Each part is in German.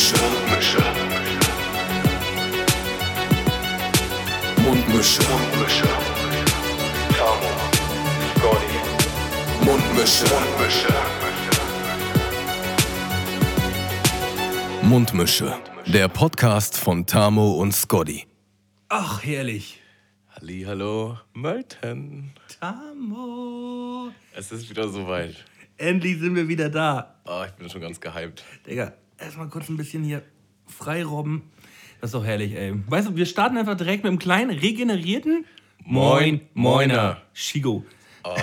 Mundmische. Mundmische. Mundmische. Mundmische. Tamo. Scotty. Mundmische. Mundmische. Mundmische. Der Podcast von Tamo und Scotty. Ach, herrlich. Halli, hallo, Mölten. Tamo. Es ist wieder soweit. Endlich sind wir wieder da. Oh, ich bin schon ganz gehypt. Digga, erstmal kurz ein bisschen hier freirobben. Das ist doch herrlich, ey. Weißt du, wir starten einfach direkt mit einem kleinen regenerierten Moin, Moiner. Shigo. Oh,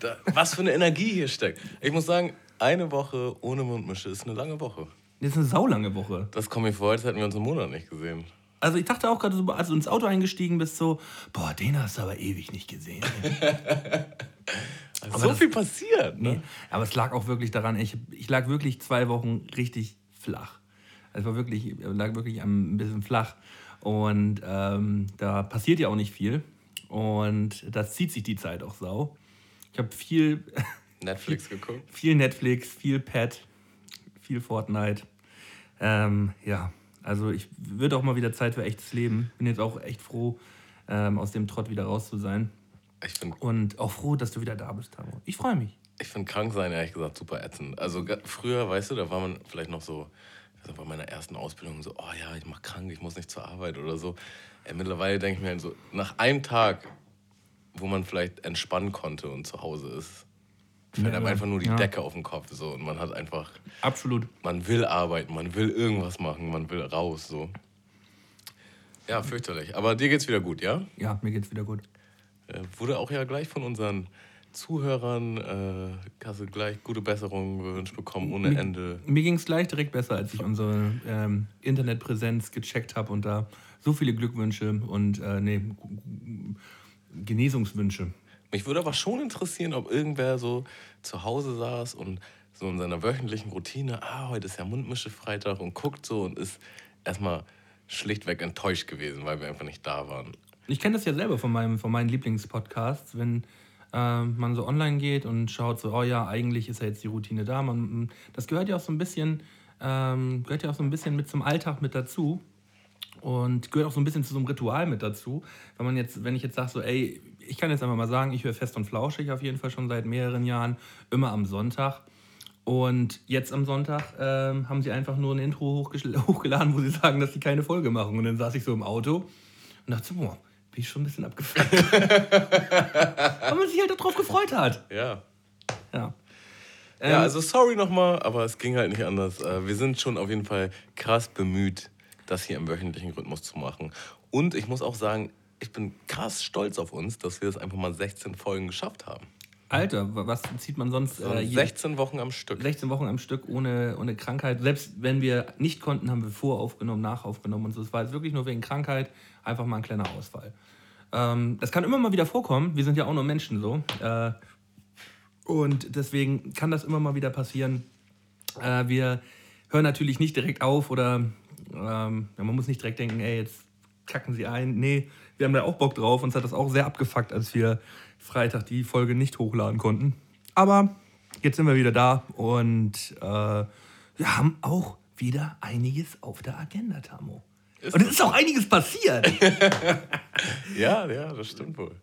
da, was für eine Energie hier steckt. Ich muss sagen, eine Woche ohne Mundmische ist eine lange Woche. Das ist eine saulange Woche. Das kommt mir vor, als hätten wir uns einen Monat nicht gesehen. Also ich dachte auch gerade so, als du ins Auto eingestiegen bist, so, boah, den hast du aber ewig nicht gesehen. So das- viel passiert, ne? Nee, aber es lag auch wirklich daran, ich, ich lag wirklich zwei Wochen richtig flach. Es war wirklich, lag wirklich ein bisschen flach. Und ähm, da passiert ja auch nicht viel. Und das zieht sich die Zeit auch sau. Ich habe viel, Netflix geguckt. viel Netflix, viel Pad, viel Fortnite. Ähm, ja, also ich wird auch mal wieder Zeit für echtes Leben. Bin jetzt auch echt froh, ähm, aus dem Trott wieder raus zu sein. Ich finde Und auch froh, dass du wieder da bist, Tamo. Ich freue mich. Ich find krank sein ehrlich gesagt super ätzend. Also früher, weißt du, da war man vielleicht noch so, nicht, bei meiner ersten Ausbildung so, oh ja, ich mach krank, ich muss nicht zur Arbeit oder so. Ey, mittlerweile denke ich mir halt so, nach einem Tag, wo man vielleicht entspannen konnte und zu Hause ist, fällt einem einfach nur die ja. Decke auf den Kopf so und man hat einfach, Absolut. man will arbeiten, man will irgendwas machen, man will raus so. Ja, fürchterlich. Aber dir geht's wieder gut, ja? Ja, mir geht's wieder gut. Äh, wurde auch ja gleich von unseren Zuhörern, äh, hast du gleich gute Besserung gewünscht bekommen, ohne Mir- Ende. Mir ging es gleich direkt besser, als ich unsere ähm, Internetpräsenz gecheckt habe und da so viele Glückwünsche und äh, nee, Genesungswünsche. Mich würde aber schon interessieren, ob irgendwer so zu Hause saß und so in seiner wöchentlichen Routine, ah, heute ist ja Mundmische-Freitag und guckt so und ist erstmal schlichtweg enttäuscht gewesen, weil wir einfach nicht da waren. Ich kenne das ja selber von, meinem, von meinen Lieblingspodcasts, wenn ähm, man so online geht und schaut so, oh ja, eigentlich ist ja jetzt die Routine da. Man, das gehört ja auch so ein bisschen, ähm, gehört ja auch so ein bisschen mit zum Alltag mit dazu. Und gehört auch so ein bisschen zu so einem Ritual mit dazu. Wenn man jetzt, wenn ich jetzt sage, so, ey, ich kann jetzt einfach mal sagen, ich höre fest und flauschig auf jeden Fall schon seit mehreren Jahren, immer am Sonntag. Und jetzt am Sonntag ähm, haben sie einfach nur ein Intro hochgeladen, wo sie sagen, dass sie keine Folge machen. Und dann saß ich so im Auto und dachte boah, bin ich schon ein bisschen abgefuckt. Weil man sich halt darauf gefreut hat. Ja. Ja. ja, also sorry nochmal, aber es ging halt nicht anders. Äh, Wir sind schon auf jeden Fall krass bemüht, das hier im wöchentlichen Rhythmus zu machen. Und ich muss auch sagen, ich bin krass stolz auf uns, dass wir es einfach mal 16 Folgen geschafft haben. Alter, wa- was zieht man sonst So äh, je- 16 Wochen am Stück. 16 Wochen am Stück ohne, ohne Krankheit. Selbst wenn wir nicht konnten, haben wir voraufgenommen, nachaufgenommen und so. Es war jetzt wirklich nur wegen Krankheit einfach mal ein kleiner Ausfall. Ähm, das kann immer mal wieder vorkommen. Wir sind ja auch nur Menschen so. Äh, und deswegen kann das immer mal wieder passieren. Äh, wir hören natürlich nicht direkt auf oder ähm, man muss nicht direkt denken, ey, jetzt kacken sie ein. Nee, wir haben da auch Bock drauf. Uns hat das auch sehr abgefuckt, als wir Freitag die Folge nicht hochladen konnten. Aber jetzt sind wir wieder da und äh, wir haben auch wieder einiges auf der Agenda, Tamo. Ist und es ist auch einiges passiert. Ja, ja, das stimmt wohl.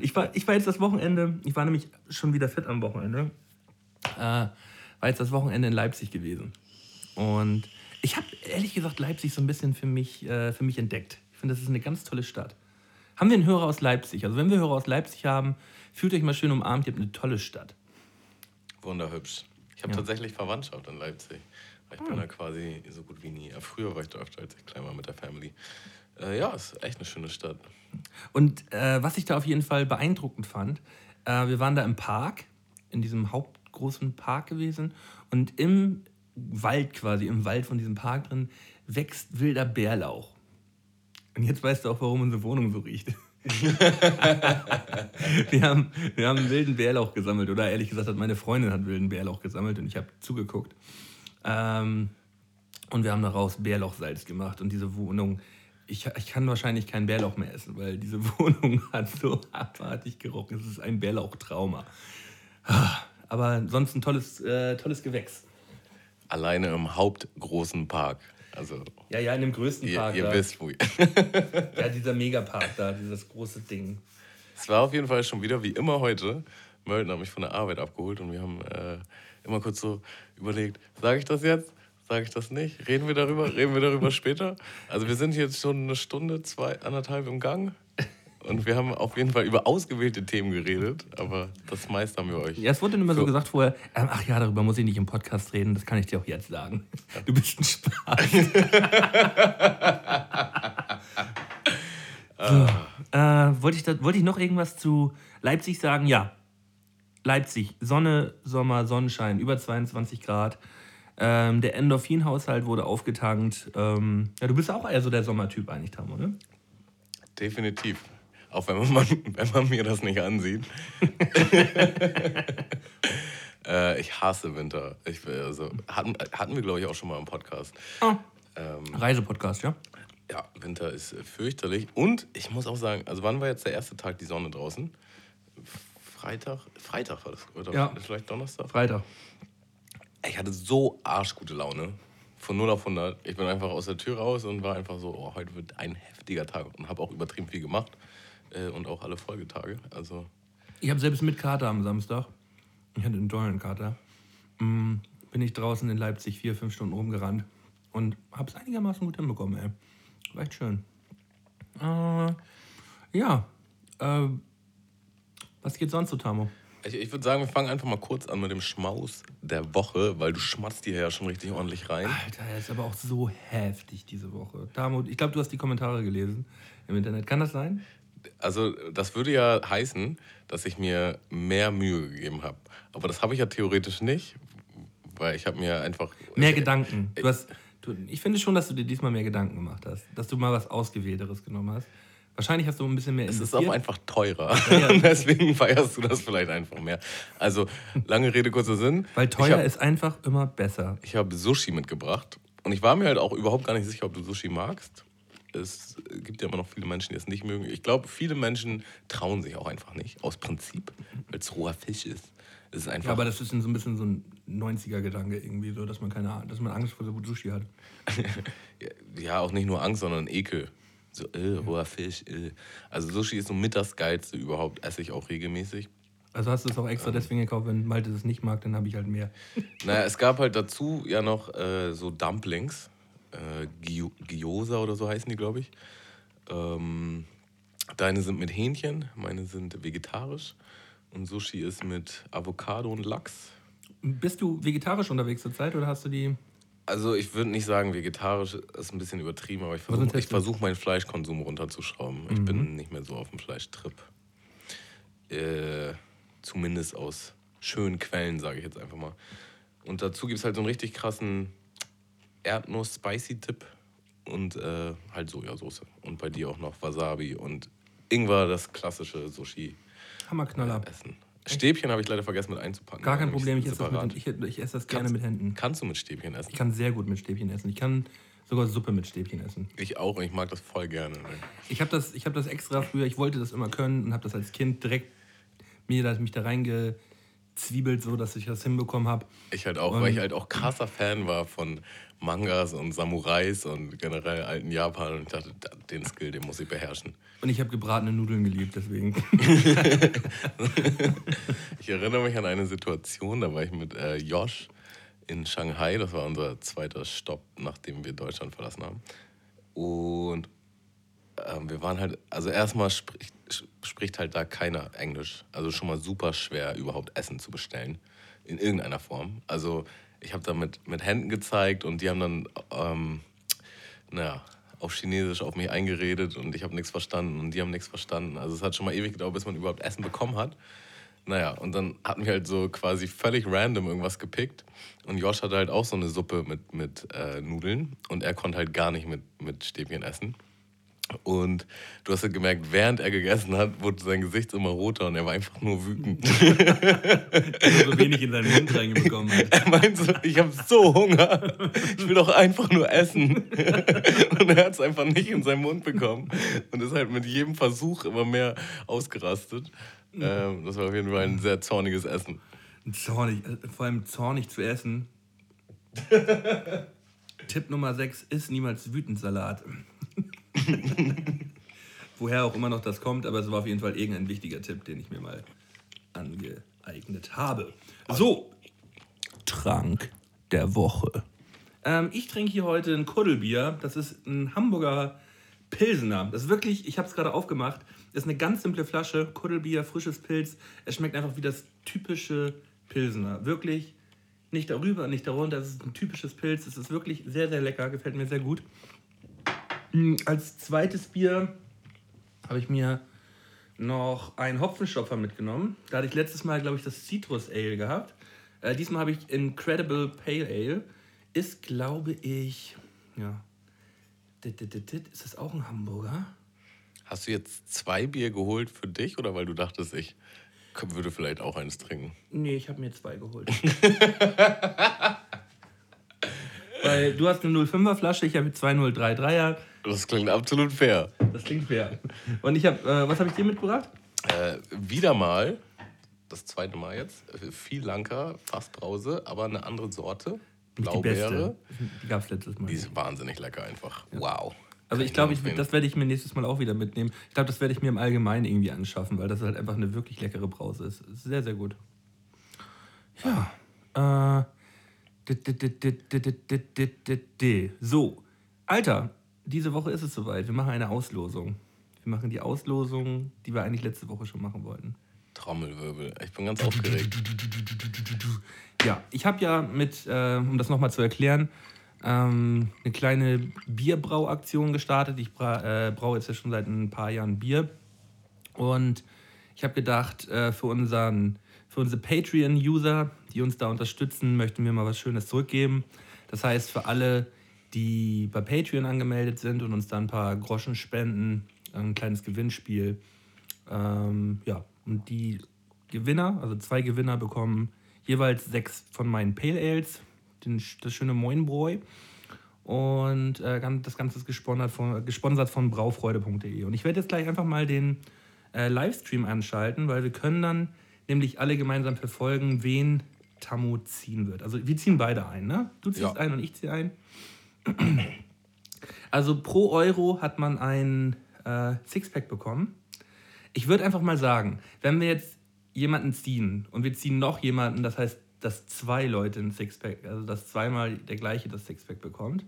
Ich war, ich war jetzt das Wochenende, ich war nämlich schon wieder fit am Wochenende, äh, war jetzt das Wochenende in Leipzig gewesen. Und ich habe ehrlich gesagt Leipzig so ein bisschen für mich, äh, für mich entdeckt. Ich finde, das ist eine ganz tolle Stadt. Haben wir einen Hörer aus Leipzig? Also wenn wir Hörer aus Leipzig haben, fühlt euch mal schön umarmt, ihr habt eine tolle Stadt. Wunderhübsch. Ich habe Ja. tatsächlich Verwandtschaft in Leipzig. Ich bin da quasi so gut wie nie. Früher war ich da öfter, als ich klein war mit der Family. Äh, ja, ist echt eine schöne Stadt. Und äh, was ich da auf jeden Fall beeindruckend fand, äh, wir waren da im Park, in diesem hauptgroßen Park gewesen und im Wald quasi, im Wald von diesem Park drin, wächst wilder Bärlauch. Und jetzt weißt du auch, warum unsere Wohnung so riecht. wir, haben, wir haben wilden Bärlauch gesammelt. Oder ehrlich gesagt, hat meine Freundin hat wilden Bärlauch gesammelt und ich habe zugeguckt. Ähm, und wir haben daraus Bärlauchsalz gemacht. Und diese Wohnung, ich, ich kann wahrscheinlich kein Bärlauch mehr essen, weil diese Wohnung hat so abartig gerochen. Es ist ein Bärlauchtrauma. Aber sonst ein tolles, äh, tolles Gewächs. Alleine im hauptgroßen Park. Also, Ja, ja, in dem größten ihr, Park. ihr da. wisst, wo ihr. Ja, dieser Megapark da, dieses große Ding. Es war auf jeden Fall schon wieder wie immer heute. Mölden hat mich von der Arbeit abgeholt und wir haben äh, immer kurz so überlegt, sage ich das jetzt? Sage ich das nicht? Reden wir darüber? Reden wir darüber später? Also wir sind jetzt schon eine Stunde, zwei, anderthalb im Gang und wir haben auf jeden Fall über ausgewählte Themen geredet, aber das meiste haben wir euch. Ja, es wurde immer so, So. gesagt vorher, ähm, ach ja, darüber muss ich nicht im Podcast reden, das kann ich dir auch jetzt sagen. Du bist ein Spaß. so, äh, wollte, ich da, wollte ich noch irgendwas zu Leipzig sagen? Ja. Leipzig, Sonne, Sommer, Sonnenschein, über 22 Grad. Ähm, der Endorphin-Haushalt wurde aufgetankt. Ähm, ja, du bist auch eher so der Sommertyp eigentlich, Tamo, ne? Definitiv. Auch wenn man, wenn man mir das nicht ansieht. äh, ich hasse Winter. Ich, also, hatten, hatten wir, glaube ich, auch schon mal im Podcast. Ah. Ähm, Reisepodcast, ja? ja, Winter ist fürchterlich. Und ich muss auch sagen, also wann war jetzt der erste Tag die Sonne draußen? Freitag? Freitag war das, oder Ja. vielleicht Donnerstag? Freitag. Ich hatte so arschgute Laune. Von 0 auf 100. Ich bin einfach aus der Tür raus und war einfach so, oh, heute wird ein heftiger Tag. Und habe auch übertrieben viel gemacht. Äh, und auch alle Folgetage. Also, Ich habe selbst mit Kater am Samstag, ich hatte einen tollen Kater, mm, bin ich draußen in Leipzig vier, fünf Stunden rumgerannt und habe es einigermaßen gut hinbekommen, ey. War echt schön. Äh, ja, äh, was geht sonst so, Tamo? ich, ich würde sagen, wir fangen einfach mal kurz an mit dem Schmaus der Woche, weil du schmatzt hier ja schon richtig ordentlich rein. Alter, er ist aber auch so heftig diese Woche. Tamo, ich glaube, du hast die Kommentare gelesen im Internet. Kann das sein? Also, das würde ja heißen, dass ich mir mehr Mühe gegeben habe. Aber das habe ich ja theoretisch nicht, weil ich habe mir einfach. Mehr Gedanken. Du hast, du, ich finde schon, dass du dir diesmal mehr Gedanken gemacht hast. Dass du mal was Ausgewählteres genommen hast. Wahrscheinlich hast du ein bisschen mehr Es ist investiert. auch einfach teurer. Ja. Und deswegen feierst du das vielleicht einfach mehr. Also, lange Rede, kurzer Sinn. Weil teuer hab- ist einfach immer besser. Ich habe Sushi mitgebracht und ich war mir halt auch überhaupt gar nicht sicher, ob du Sushi magst. Es gibt ja immer noch viele Menschen, die es nicht mögen. Ich glaube, viele Menschen trauen sich auch einfach nicht, aus Prinzip, weil es roher Fisch ist. Es ist einfach. Ja, aber das ist so ein bisschen so ein 90er-Gedanke irgendwie, so, dass man keine dass man Angst vor so Sushi hat. ja, auch nicht nur Angst, sondern Ekel. So, äh, roher Fisch, äh. Also Sushi ist so mit das Geilste überhaupt, esse ich auch regelmäßig. Also hast du es auch Ähm. extra deswegen gekauft, wenn Malte das nicht mag, dann habe ich halt mehr. Naja, es gab halt dazu ja noch äh, so Dumplings. Äh, Gyo- Gyoza oder so heißen die, glaube ich. Ähm, deine sind mit Hähnchen, meine sind vegetarisch. Und Sushi ist mit Avocado und Lachs. Bist du vegetarisch unterwegs zurzeit oder hast du die. Also ich würde nicht sagen, vegetarisch ist ein bisschen übertrieben, aber ich versuche versuch, meinen Fleischkonsum runterzuschrauben. Ich bin nicht mehr so auf dem Fleischtrip. Äh, zumindest aus schönen Quellen, sage ich jetzt einfach mal. Und dazu gibt es halt so einen richtig krassen Erdnuss-Spicy-Tipp und äh, halt Sojasauce. Und bei dir auch noch Wasabi und Ingwer, das klassische Sushi-Essen. Hammerknaller. Stäbchen habe ich leider vergessen mit einzupacken. Gar kein Problem, ich esse, mit, ich, ich esse das gerne Kannst- mit Händen. Kannst du mit Stäbchen essen? Ich kann sehr gut mit Stäbchen essen. Ich kann sogar Suppe mit Stäbchen essen. Ich auch und ich mag das voll gerne. Ne? Ich habe das, ich hab das extra früher, ich wollte das immer können und habe das als Kind direkt mir da, mich da reingezwiebelt, so dass ich das hinbekommen habe. Ich halt auch, weil ich halt auch krasser Fan war von Mangas und Samurais und generell alten Japan und ich dachte, da- den Skill, den muss ich beherrschen. Und ich habe gebratene Nudeln geliebt, deswegen. Ich erinnere mich an eine Situation, da war ich mit äh, Josh in Shanghai, das war unser zweiter Stopp, nachdem wir Deutschland verlassen haben. Und ähm, wir waren halt, also erstmal spricht, spricht halt da keiner Englisch. Also schon mal super schwer, überhaupt Essen zu bestellen. In irgendeiner Form. Also ich habe da mit, mit Händen gezeigt und die haben dann, ähm, naja, auf Chinesisch auf mich eingeredet und ich habe nichts verstanden und die haben nichts verstanden. Also es hat schon mal ewig gedauert, bis man überhaupt Essen bekommen hat. Naja, und dann hatten wir halt so quasi völlig random irgendwas gepickt. Und Josh hatte halt auch so eine Suppe mit, mit äh, Nudeln. Und er konnte halt gar nicht mit, mit Stäbchen essen. Und du hast halt gemerkt, während er gegessen hat, wurde sein Gesicht immer roter und er war einfach nur wütend. so wenig in seinen Mund reingekommen hat. Er meinte so, ich habe so Hunger. Ich will doch einfach nur essen. Und er hat es einfach nicht in seinen Mund bekommen. Und ist halt mit jedem Versuch immer mehr ausgerastet. Ähm, das war auf jeden Fall ein sehr zorniges Essen. Zornig, äh, vor allem zornig zu essen. Tipp Nummer 6 ist niemals wütend Salat. Woher auch immer noch das kommt, aber es war auf jeden Fall irgendein wichtiger Tipp, den ich mir mal angeeignet habe. So, Trank der Woche. Ähm, ich trinke hier heute ein Kuddelbier. Das ist ein Hamburger Pilsener. Das ist wirklich, ich habe es gerade aufgemacht, das ist eine ganz simple Flasche, Kuddelbier, frisches Pilz. Es schmeckt einfach wie das typische Pilsener. Wirklich nicht darüber, nicht darunter. Es ist ein typisches Pilz. Es ist wirklich sehr, sehr lecker. Gefällt mir sehr gut. Hm, als zweites Bier habe ich mir noch einen Hopfenstopfer mitgenommen. Da hatte ich letztes Mal, glaube ich, das Citrus Ale gehabt. Äh, diesmal habe ich Incredible Pale Ale. Ist, glaube ich, ja. Ist das auch ein Hamburger? Hast du jetzt zwei Bier geholt für dich oder weil du dachtest, ich würde vielleicht auch eins trinken? Nee, ich habe mir zwei geholt. weil du hast eine 05er Flasche, ich habe zwei 033er. Das klingt absolut fair. Das klingt fair. Und ich habe, äh, was habe ich dir mitgebracht? Äh, wieder mal, das zweite Mal jetzt, äh, viel Lanka, fast Brause, aber eine andere Sorte. Blaubeere. Die, die gab es letztes Mal. Die ist wahnsinnig lecker einfach. Ja. Wow. Also ich glaube, das werde ich mir nächstes Mal auch wieder mitnehmen. Ich glaube, das werde ich mir im Allgemeinen irgendwie anschaffen, weil das halt einfach eine wirklich leckere Brause ist. ist sehr, sehr gut. Ja. Äh, so. Alter, diese Woche ist es soweit. Wir machen eine Auslosung. Wir machen die Auslosung, die wir eigentlich letzte Woche schon machen wollten. Trommelwirbel. Ich bin ganz aufgeregt. Ja, ich habe ja mit, äh, um das nochmal zu erklären, ähm, eine kleine Bierbrauaktion gestartet. Ich bra äh, braue jetzt ja schon seit ein paar Jahren Bier. Und ich habe gedacht, äh, für, unseren, für unsere Patreon-User, die uns da unterstützen, möchten wir mal was Schönes zurückgeben. Das heißt, für alle, die bei Patreon angemeldet sind und uns da ein paar Groschen spenden, ein kleines Gewinnspiel. Ähm, ja, und die Gewinner, also zwei Gewinner, bekommen jeweils sechs von meinen Pale Ales, den, das schöne Moinbräu. Und äh, das Ganze ist gesponsert von, gesponsert von braufreude.de. Und ich werde jetzt gleich einfach mal den äh, Livestream anschalten, weil wir können dann nämlich alle gemeinsam verfolgen, wen Tamu ziehen wird. Also wir ziehen beide ein, ne? Du ziehst ja. ein und ich ziehe ein. Also pro Euro hat man ein äh, Sixpack bekommen. Ich würde einfach mal sagen, wenn wir jetzt jemanden ziehen und wir ziehen noch jemanden, das heißt, dass zwei Leute ein Sixpack, also dass zweimal der gleiche das Sixpack bekommt,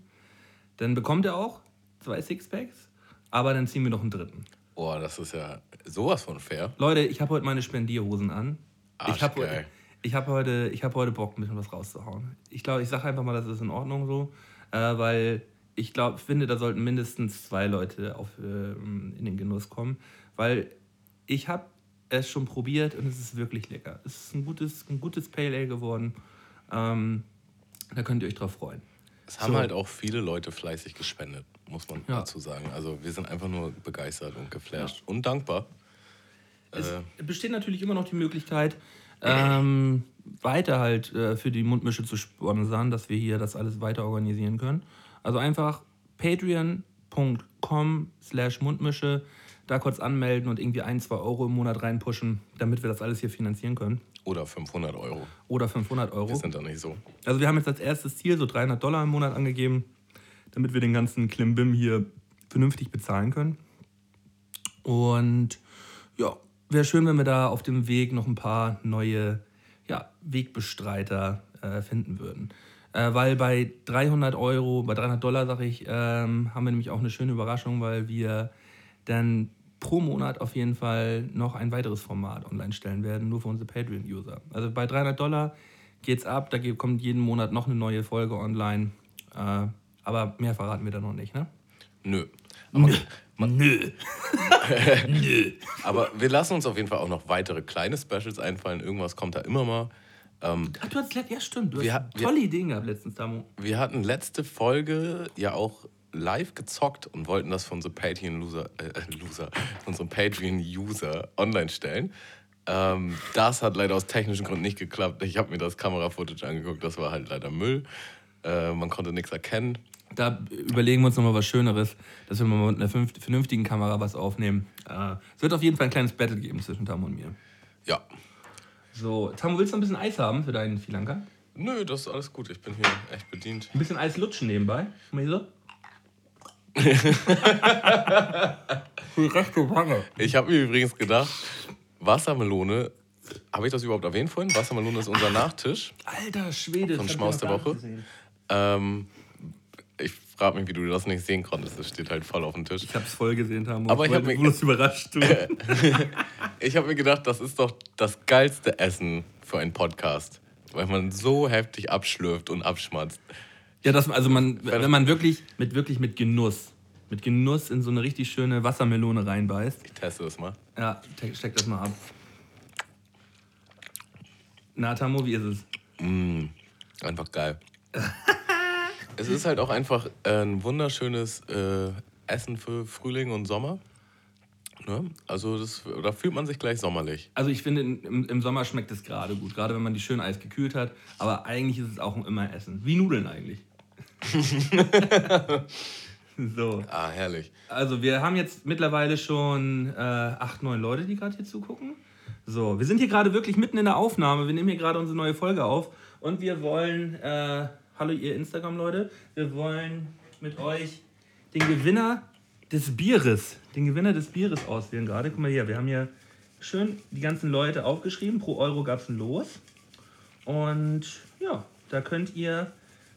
dann bekommt er auch zwei Sixpacks, aber dann ziehen wir noch einen dritten. Boah, das ist ja sowas von fair. Leute, ich habe heute meine Spendierhosen an. Arschgeil. Ich habe ich hab heute, hab heute Bock, ein bisschen was rauszuhauen. Ich glaube, ich sage einfach mal, das ist in Ordnung so, äh, weil ich glaube, finde, da sollten mindestens zwei Leute auf, äh, in den Genuss kommen, weil ich habe es schon probiert und es ist wirklich lecker. Es ist ein gutes, ein gutes Pale Ale geworden. Ähm, da könnt ihr euch drauf freuen. Es haben so. halt auch viele Leute fleißig gespendet, muss man ja. dazu sagen. Also wir sind einfach nur begeistert und geflasht ja. und dankbar. Es äh, besteht natürlich immer noch die Möglichkeit, ähm, weiter halt äh, für die Mundmische zu sponsern, dass wir hier das alles weiter organisieren können. Also einfach patreon.com slash Mundmische da kurz anmelden und irgendwie ein, zwei Euro im Monat reinpushen, damit wir das alles hier finanzieren können. Oder 500 Euro. Oder 500 Euro. Wir sind da nicht so. Also wir haben jetzt als erstes Ziel so 300 Dollar im Monat angegeben, damit wir den ganzen Klimbim hier vernünftig bezahlen können. Und ja, wäre schön, wenn wir da auf dem Weg noch ein paar neue ja, Wegbestreiter äh, finden würden. Äh, weil bei 300 Euro, bei 300 Dollar, sage ich, ähm, haben wir nämlich auch eine schöne Überraschung, weil wir dann pro Monat auf jeden Fall noch ein weiteres Format online stellen werden, nur für unsere Patreon-User. Also bei 300 Dollar geht's ab, da kommt jeden Monat noch eine neue Folge online. Äh, aber mehr verraten wir da noch nicht, ne? Nö. Aber Nö. Man, Nö. Nö. Aber wir lassen uns auf jeden Fall auch noch weitere kleine Specials einfallen. Irgendwas kommt da immer mal. Ähm, Ach, du hast, ja, stimmt. Du hast tolle wir, Ideen gehabt letztens, Damo. Wir hatten letzte Folge ja auch live gezockt und wollten das von unserem Patreon-Loser, äh, Loser, unserem Patreon-User online stellen. Ähm, das hat leider aus technischen Gründen nicht geklappt. Ich habe mir das Kamera-Footage angeguckt, das war halt leider Müll. Äh, man konnte nichts erkennen. Da überlegen wir uns nochmal was Schöneres, dass wir mal mit einer vernünftigen Kamera was aufnehmen. Äh, es wird auf jeden Fall ein kleines Battle geben zwischen Tam und mir. Ja. So, Tam, willst du ein bisschen Eis haben für deinen Filanka? Nö, das ist alles gut. Ich bin hier echt bedient. Ein bisschen Eis lutschen nebenbei. Guck mal hier so. Die rechte Wange. Ich habe mir übrigens gedacht, Wassermelone, habe ich das überhaupt erwähnt vorhin? Wassermelone ist unser Nachtisch Alter Schwede. ich Schmaus der Woche. gesehen. Ähm, ich frage mich, wie du das nicht sehen konntest. Das steht halt voll auf dem Tisch. Ich hab's voll gesehen, Tamo. Aber ich hab wollte mich- bloß überrascht. Ich habe mir gedacht, das ist doch das geilste Essen für einen Podcast. Weil man so heftig abschlürft und abschmatzt. Ja, das, also man, wenn man wirklich mit, wirklich mit Genuss, mit Genuss in so eine richtig schöne Wassermelone reinbeißt. Ich teste das mal. Ja, te- steck das mal ab. Na, Tamo, wie ist es? Einfach geil. es ist halt auch einfach ein wunderschönes äh, Essen für Frühling und Sommer. Ne? Also das, da fühlt man sich gleich sommerlich. Also ich finde, im, im Sommer schmeckt es gerade gut, gerade wenn man die schön Eis gekühlt hat. Aber eigentlich ist es auch immer Essen. Wie Nudeln eigentlich. so, Ah, herrlich. also wir haben jetzt mittlerweile schon äh, acht, neun Leute, die gerade hier zugucken. So, wir sind hier gerade wirklich mitten in der Aufnahme. Wir nehmen hier gerade unsere neue Folge auf. Und wir wollen, äh, hallo ihr Instagram-Leute, wir wollen mit euch den Gewinner des Bieres, den Gewinner des Bieres auswählen gerade. Guck mal hier, wir haben hier schön die ganzen Leute aufgeschrieben. Pro Euro gab es ein Los. Und ja, da könnt ihr,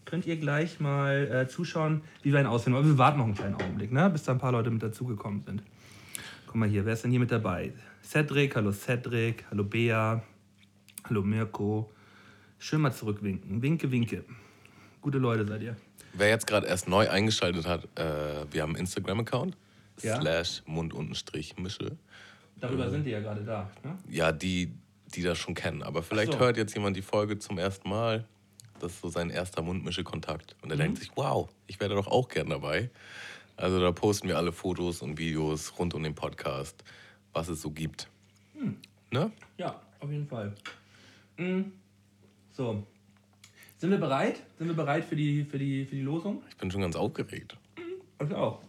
könnt ihr gleich mal äh, zuschauen, wie wir ihn auswählen. Aber wir warten noch einen kleinen Augenblick, ne? bis da ein paar Leute mit dazugekommen sind. Guck mal hier, wer ist denn hier mit dabei? Cedric, hallo Cedric, hallo Bea, hallo Mirko. Schön mal zurückwinken. Winke, winke. Gute Leute seid ihr. Wer jetzt gerade erst neu eingeschaltet hat, äh, wir haben einen Instagram-Account. Ja. Slash Mund-Mische. Darüber sind die ja gerade da. Ne? Ja, die, die das schon kennen. Aber vielleicht so. hört jetzt jemand die Folge zum ersten Mal. Das ist so sein erster Mundmische-Kontakt. Und er denkt sich, wow, ich wäre doch auch gern dabei. Also da posten wir alle Fotos und Videos rund um den Podcast, was es so gibt. Ne? Ja, auf jeden Fall. Mm. So. Sind wir bereit? Sind wir bereit für die, für die, für die Losung? Ich bin schon ganz aufgeregt. Ich auch.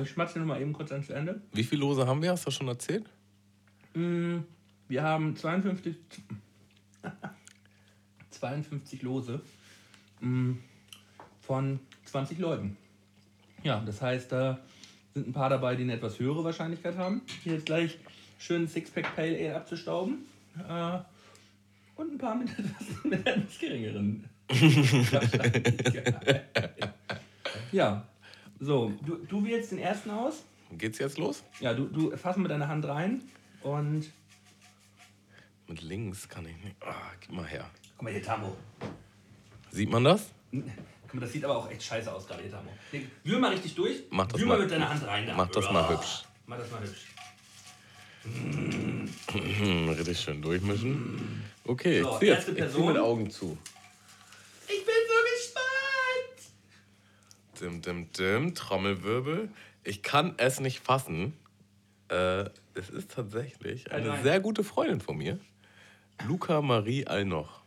Ich schmatze noch mal eben kurz ans Ende. Wie viele Lose haben wir? Hast du schon erzählt? Mm, Wir haben 52, 52 Lose mm, von 20 Leuten. Ja, das heißt, da sind ein paar dabei, die eine etwas höhere Wahrscheinlichkeit haben, hier jetzt gleich schön Sixpack Pale Ale abzustauben. Und ein paar mit etwas, mit etwas geringeren. Ja, so, du, du wählst den ersten aus. Geht's jetzt los? Ja, du, du fass mit deiner Hand rein und. Mit links kann ich nicht. Ah, gib mal her. Guck mal hier, Tamo. Sieht man das? Guck mal, das sieht aber auch echt scheiße aus gerade hier, Tamo. Nee, Wühl mal richtig durch. Mach das Wühl mal- mal mit deiner Hand rein. da. mach das mal hübsch. Mach das mal hübsch. Hm, richtig schön durchmischen. Okay, So, ich zieh jetzt erste ich Person. mit Augen zu. Ich bin so gespannt. Dim, dim, dim, Trommelwirbel. Ich kann es nicht fassen. Äh, es ist tatsächlich eine nein. sehr gute Freundin von mir. Luca Marie Allnoch.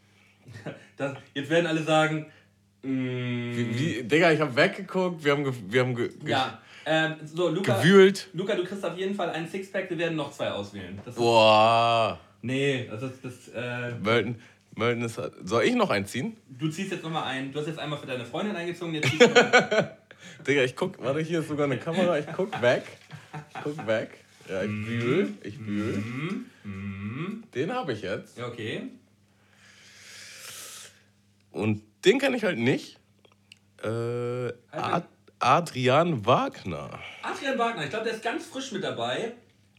Das, jetzt werden alle sagen. mm, Wie, wie, Digga, ich habe weggeguckt, wir haben, wir haben ge, ge, ja, ähm, so, Luca. gewühlt. Luca, du kriegst auf jeden Fall einen Sixpack. Wir werden noch zwei auswählen. Das ist, Boah. nee, das ist. Das, äh, Mölten, Mölten ist. Soll ich noch einziehen? du ziehst jetzt nochmal ein. Du hast jetzt einmal für deine Freundin eingezogen. Jetzt ziehst du noch- Digga, ich guck, warte, hier ist sogar eine Kamera, ich guck weg. Ich guck weg. Ja, ich wühl, ich wühl. Den habe ich jetzt. Ja, okay. Und den kenne ich halt nicht. Äh, Ad Adrian Wagner. Adrian Wagner, ich glaube, der ist ganz frisch mit dabei.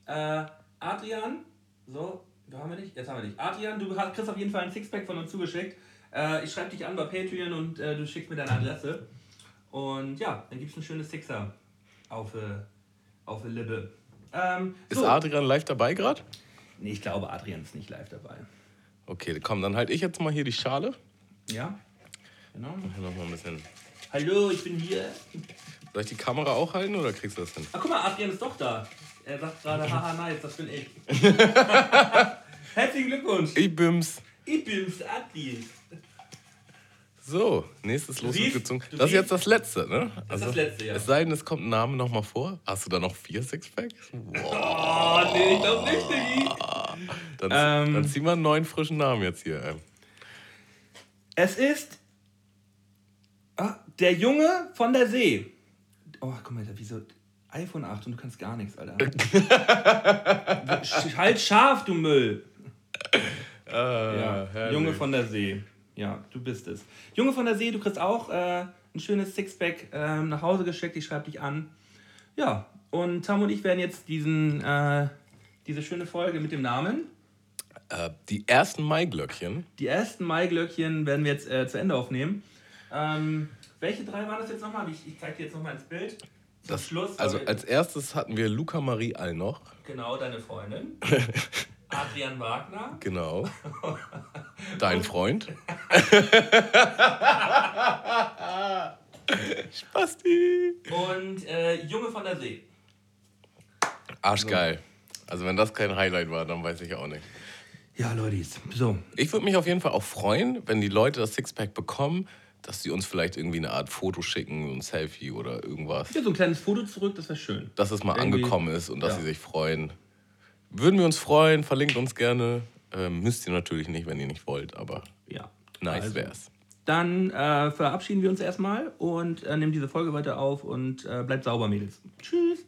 Äh, Adrian, so, wo haben wir dich? Jetzt haben wir dich. Adrian, du hast- kriegst auf jeden Fall ein Sixpack von uns zugeschickt. Äh, ich schreibe dich an bei Patreon und äh, du schickst mir deine Adresse. Und ja, dann gibt es ein schönes Sixer auf, äh, auf Lippe. Ähm, Ist so. Adrian live dabei gerade? Nee, ich glaube, Adrian ist nicht live dabei. Okay, komm, dann halte ich jetzt mal hier die Schale. Ja? Genau. Noch mal ein bisschen. Hallo, ich bin hier. Soll ich die Kamera auch halten oder kriegst du das hin? Ach, guck mal, Adrian ist doch da. Er sagt gerade, haha, nice, das bin ich. Herzlichen Glückwunsch. Ich bims. Ich bin's, Adrian. So, nächstes Los wird gezogen. Das ist jetzt das letzte, ne? Das ist das letzte, ja. Es sei denn, es kommt ein Name nochmal vor. Hast du da noch vier Sixpacks? Wow. Oh, nee, ich glaub nicht, Diggi. Dann, Ähm. dann zieh mal einen neuen frischen Namen jetzt hier. Es ist der Junge von der See. Oh, guck mal, wieso iPhone 8 und du kannst gar nichts, Alter. halt scharf, du Müll. Ah, Ja, herrlich. Junge von der See. Ja, du bist es. Junge von der See, du kriegst auch äh, ein schönes Sixpack ähm, nach Hause geschickt. Ich schreibe dich an. Ja, und Tam und ich werden jetzt diesen, äh, diese schöne Folge mit dem Namen. Äh, die ersten Maiglöckchen. Die ersten Maiglöckchen werden wir jetzt äh, zu Ende aufnehmen. Ähm, welche drei waren das jetzt nochmal? Ich, ich zeige dir jetzt nochmal ins Bild. Zum Das, Schluss. also als erstes hatten wir Luca Marie Allnoch. genau, deine Freundin. Adrian Wagner. Genau. Dein Freund. Spasti. Und äh, Junge von der See. Arschgeil. Also wenn das kein Highlight war, dann weiß ich auch nicht. Ja, Leute. So, Ich würde mich auf jeden Fall auch freuen, wenn die Leute das Sixpack bekommen, dass sie uns vielleicht irgendwie eine Art Foto schicken, ein Selfie oder irgendwas. Hier so ein kleines Foto zurück, das wäre schön. Dass es mal Irgendwie- angekommen ist und dass ja. sie sich freuen. Würden wir uns freuen, verlinkt uns gerne. Ähm, müsst ihr natürlich nicht, wenn ihr nicht wollt, aber Ja. nice Also, wär's. Dann äh, verabschieden wir uns erstmal und äh, nehmen diese Folge weiter auf und äh, bleibt sauber, Mädels. Tschüss.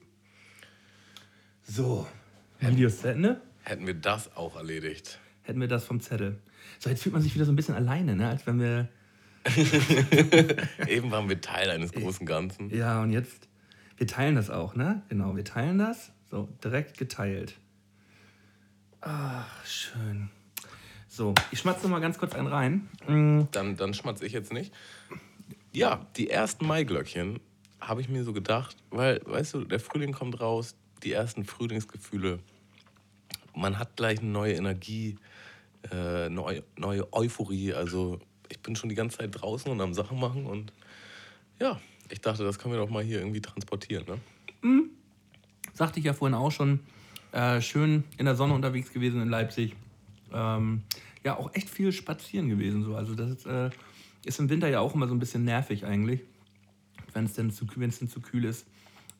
So, Videos zu Ende. Hätten wir das auch erledigt. Hätten wir das vom Zettel. So, jetzt fühlt man sich wieder so ein bisschen alleine, ne? als wenn wir. Eben waren wir Teil eines großen Ganzen. Ja, und jetzt. Wir teilen das auch, ne? Genau, wir teilen das. So, direkt geteilt. Ach, schön. So, ich schmatze noch mal ganz kurz einen rein. Mm, Dann, dann schmatze ich jetzt nicht. Ja, die ersten Maiglöckchen habe ich mir so gedacht, weil, weißt du, der Frühling kommt raus, die ersten Frühlingsgefühle. Man hat gleich eine neue Energie, äh, neue, neue Euphorie. Also ich bin schon die ganze Zeit draußen und am Sachen machen und ja, ich dachte, das können wir doch mal hier irgendwie transportieren. Ne? sagte ich ja vorhin auch schon, äh, schön in der Sonne unterwegs gewesen in Leipzig. Ähm, ja, auch echt viel spazieren gewesen. So. Also das ist, äh, ist im Winter ja auch immer so ein bisschen nervig eigentlich, wenn es denn, zu- denn zu kühl ist.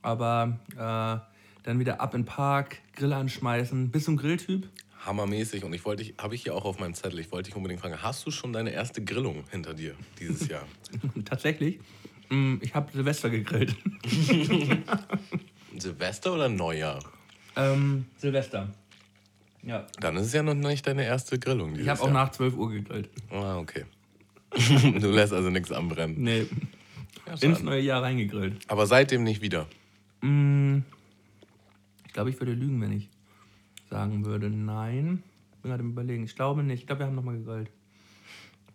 Aber äh, dann wieder ab in den Park, Grill anschmeißen. Bist du ein Grilltyp? Hammermäßig und ich wollte, dich- habe ich hier auch auf meinem Zettel, ich wollte dich unbedingt fragen, hast du schon deine erste Grillung hinter dir dieses Jahr? Tatsächlich. Mm, Ich habe Silvester gegrillt. Silvester oder Neujahr? ähm, Silvester. Ja. Dann ist es ja noch nicht deine erste Grillung Ich dieses habe auch Jahr. nach 12 Uhr gegrillt. Ah, okay. du lässt also nichts anbrennen. Nee, Ja, ins neue Jahr reingegrillt. Aber seitdem nicht wieder. Mm, Ich glaube, ich würde lügen, wenn ich sagen würde, nein. Bin gerade im Überlegen. Ich glaube nicht. Ich glaube, wir haben nochmal gegrillt.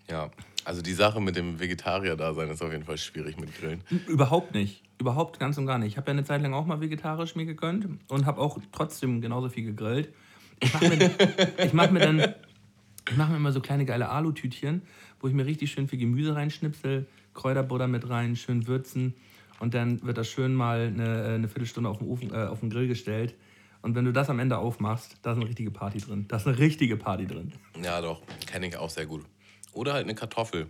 Ja, also die Sache mit dem Vegetarier-Dasein ist auf jeden Fall schwierig mit Grillen. Überhaupt nicht. Überhaupt ganz und gar nicht. Ich habe ja eine Zeit lang auch mal vegetarisch mir gegönnt und habe auch trotzdem genauso viel gegrillt. Ich mache mir, ich mach mir dann ich mache mir immer so kleine geile Alutütchen, wo ich mir richtig schön viel Gemüse reinschnipsel, Kräuterbutter mit rein, schön würzen und dann wird das schön mal eine, eine Viertelstunde auf den, Ofen, äh, auf den Grill gestellt. Und wenn du das am Ende aufmachst, da ist eine richtige Party drin. Da ist eine richtige Party drin. Ja, doch, kenne ich auch sehr gut. Oder halt eine Kartoffel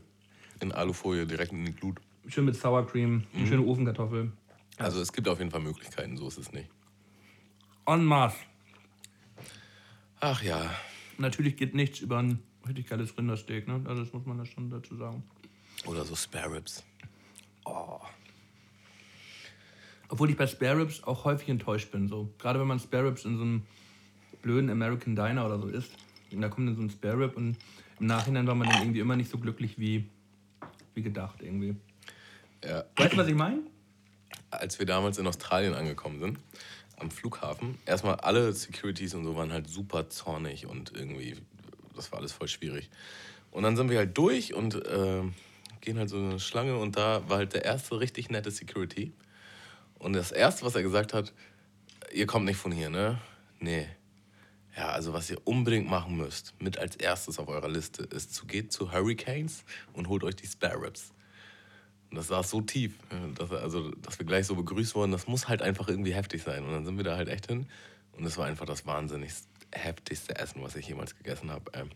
in Alufolie direkt in die Glut. Schön mit Sour Cream, eine schöne Ofenkartoffel. Also es gibt auf jeden Fall Möglichkeiten, so ist es nicht. En masse. Ach ja, Natürlich geht nichts über ein richtig geiles Rindersteak, ne? Also das muss man da schon dazu sagen. oder so Spare Ribs. Obwohl ich bei Spare Ribs auch häufig enttäuscht bin. So. Gerade wenn man Spare Ribs in so einem blöden American Diner oder so isst. Und da kommt dann so ein Spare Rib und im Nachhinein war man dann irgendwie immer nicht so glücklich wie, wie gedacht irgendwie. Ja, Weißt du, was ich meine? als wir damals in Australien angekommen sind, am Flughafen, erstmal alle Securities und so waren halt super zornig und irgendwie, das war alles voll schwierig. Und dann sind wir halt durch und äh, gehen halt so eine Schlange und da war halt der erste richtig nette Security. Und das erste, was er gesagt hat, ihr kommt nicht von hier, ne? Nee. Ja, also was ihr unbedingt machen müsst, mit als erstes auf eurer Liste, ist zu geht zu Hurricanes und holt euch die Spare Ribs. Und das saß so tief, dass, also, dass wir gleich so begrüßt wurden. Das muss halt einfach irgendwie heftig sein. Und dann sind wir da halt echt hin. Und es war einfach das wahnsinnig heftigste Essen, was ich jemals gegessen habe. Ähm,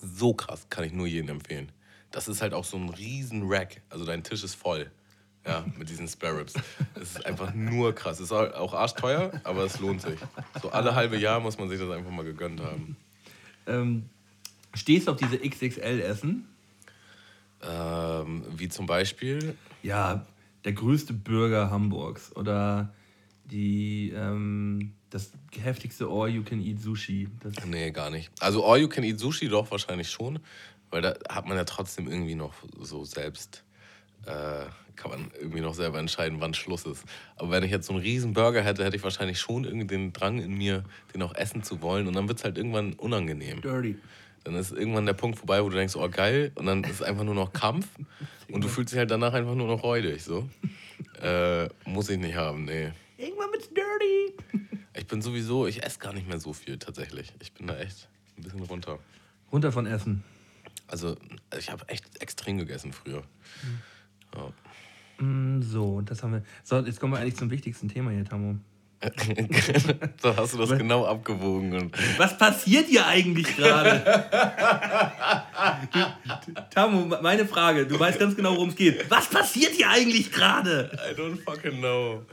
so krass, kann ich nur jedem empfehlen. Das ist halt auch so ein riesen Rack. Also dein Tisch ist voll. Ja, mit diesen Spare Ribs. Es ist einfach nur krass. Es ist auch arschteuer, aber es lohnt sich. So alle halbe Jahr muss man sich das einfach mal gegönnt haben. Ähm, stehst du auf diese XXL-Essen? Ähm, wie zum Beispiel. Ja, der größte Burger Hamburgs oder die, ähm, das heftigste All-You-Can-Eat-Sushi. Nee, gar nicht. Also All You Can Eat Sushi doch wahrscheinlich schon, weil da hat man ja trotzdem irgendwie noch so selbst, äh, kann man irgendwie noch selber entscheiden, wann Schluss ist. Aber wenn ich jetzt so einen riesen Burger hätte, hätte ich wahrscheinlich schon irgendwie den Drang in mir, den auch essen zu wollen und dann wird es halt irgendwann unangenehm. dirty. Dann ist irgendwann der Punkt vorbei, wo du denkst, oh geil, und dann ist es einfach nur noch Kampf und du fühlst dich halt danach einfach nur noch räudig, so. Äh, muss ich nicht haben, nee. Irgendwann wird's dirty. Ich bin sowieso, ich esse gar nicht mehr so viel tatsächlich. Ich bin da echt ein bisschen runter. Runter von Essen. Also, ich habe echt extrem gegessen früher. Ja. Mm, So, das haben wir. So, jetzt kommen wir eigentlich zum wichtigsten Thema hier, Tammo. so hast du das genau abgewogen. Und Was passiert hier eigentlich gerade? Tamu, meine Frage, du weißt ganz genau, worum es geht. Was passiert hier eigentlich gerade? I don't fucking know.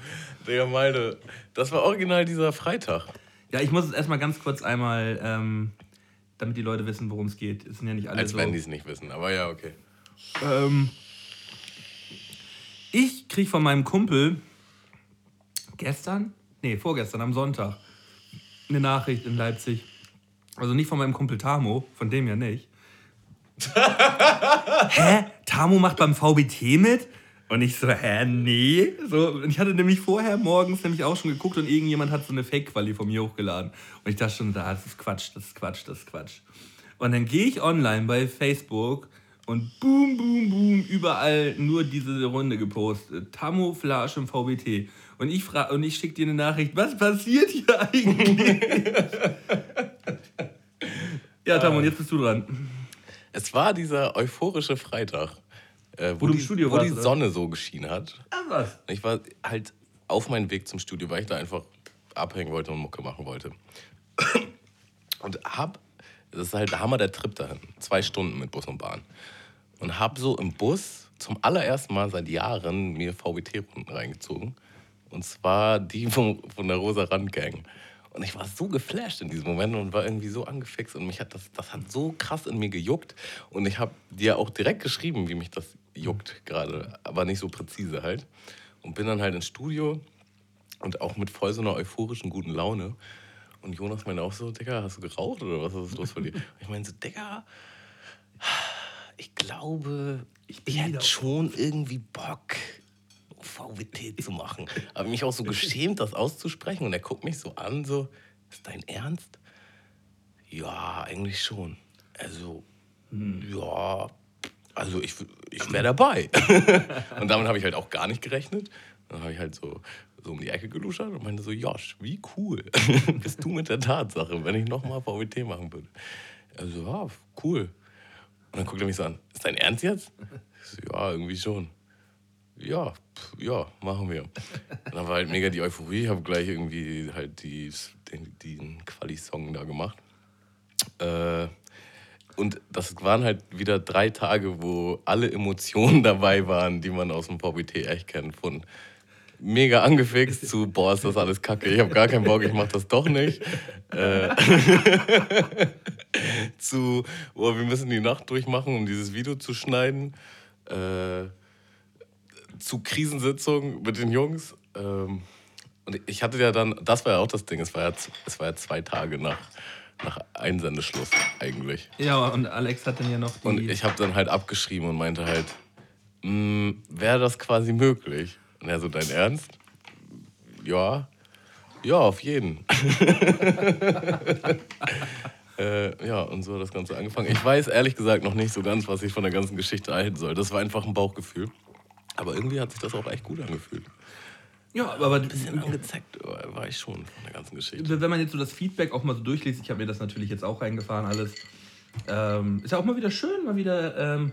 Digga, Malte, das war original dieser Freitag. Ja, ich muss es erstmal ganz kurz einmal, ähm, damit die Leute wissen, worum es geht. Es sind ja nicht alle Als so. wenn die es nicht wissen, aber ja, okay. Ähm, ich krieg von meinem Kumpel gestern, nee, vorgestern am Sonntag, eine Nachricht in Leipzig. Also nicht von meinem Kumpel Tamo, von dem ja nicht. hä? Tamo macht beim VBT mit? Und ich so, hä, nee. So, und ich hatte nämlich vorher morgens nämlich auch schon geguckt und irgendjemand hat so eine Fake-Quali von mir hochgeladen. Und ich dachte schon, da, das ist Quatsch, das ist Quatsch, das ist Quatsch. Und dann gehe ich online bei Facebook und boom, boom, boom, überall nur diese Runde gepostet. Tamouflage im VBT. Und ich, fra- und ich schicke dir eine Nachricht, was passiert hier eigentlich? ja, Tamo, und jetzt bist du dran. Es war dieser euphorische Freitag, äh, wo, Wo die, wo warst, die oder? Sonne so geschienen hat. Ah, was? Ich war halt auf meinem Weg zum Studio, weil ich da einfach abhängen wollte und Mucke machen wollte. Und hab, das ist halt der Hammer der Trip dahin, zwei Stunden mit Bus und Bahn. Und hab so im Bus zum allerersten Mal seit Jahren mir VBT-Runden reingezogen. Und zwar die von, von der Rosa Rand Gang. Und ich war so geflasht in diesem Moment und war irgendwie so angefixt und mich hat das, das hat so krass in mir gejuckt. Und ich habe dir auch direkt geschrieben, wie mich das juckt gerade, aber nicht so präzise halt. Und bin dann halt ins Studio und auch mit voll so einer euphorischen guten Laune. Und Jonas meinte auch so, Digga, hast du geraucht oder was ist los bei dir? Und ich meine so, Digga, ich glaube, ich, wieder hätte schon irgendwie Bock, VWT zu machen. Aber mich auch so geschämt, das auszusprechen. Und er guckt mich so an, so, ist dein Ernst? Ja, eigentlich schon. Also, ja, also ich, ich wäre dabei. und damit habe ich halt auch gar nicht gerechnet. Dann habe ich halt so, so um die Ecke geluschert und meinte so, Josh, wie cool bist du mit der Tatsache, wenn ich nochmal VWT machen würde. Also, ja, cool. Und dann guckt er mich so an, ist dein Ernst jetzt? So, ja, irgendwie schon. Ja, pf, ja, machen wir. Und dann war halt mega die Euphorie. Ich habe gleich irgendwie halt die, den, den Quali-Song da gemacht. Äh, und das waren halt wieder drei Tage, wo alle Emotionen dabei waren, die man aus dem VBT echt kennt. Von mega angefixt zu, boah, ist das alles kacke, ich habe gar keinen Bock, ich mach das doch nicht. Äh, zu, boah, wir müssen die Nacht durchmachen, um dieses Video zu schneiden. Äh, zu Krisensitzung mit den Jungs. Ähm, und ich hatte ja dann, das war ja auch das Ding, es war ja, es war ja zwei Tage nach, nach Einsendeschluss eigentlich. Ja, und Alex hat dann ja noch die. Und ich habe dann halt abgeschrieben und meinte halt, wäre das quasi möglich? Und er so, dein Ernst? Ja, ja, auf jeden. äh, ja, und so hat das Ganze angefangen. Ich weiß ehrlich gesagt noch nicht so ganz, was ich von der ganzen Geschichte halten soll. Das war einfach ein Bauchgefühl. Aber irgendwie hat sich das auch echt gut angefühlt. ja, aber Ein bisschen angezeckt war ich schon von der ganzen Geschichte. wenn man jetzt so das Feedback auch mal so durchliest, ich habe mir das natürlich jetzt auch reingefahren, alles. Ähm, ist ja auch mal wieder schön, mal wieder ähm,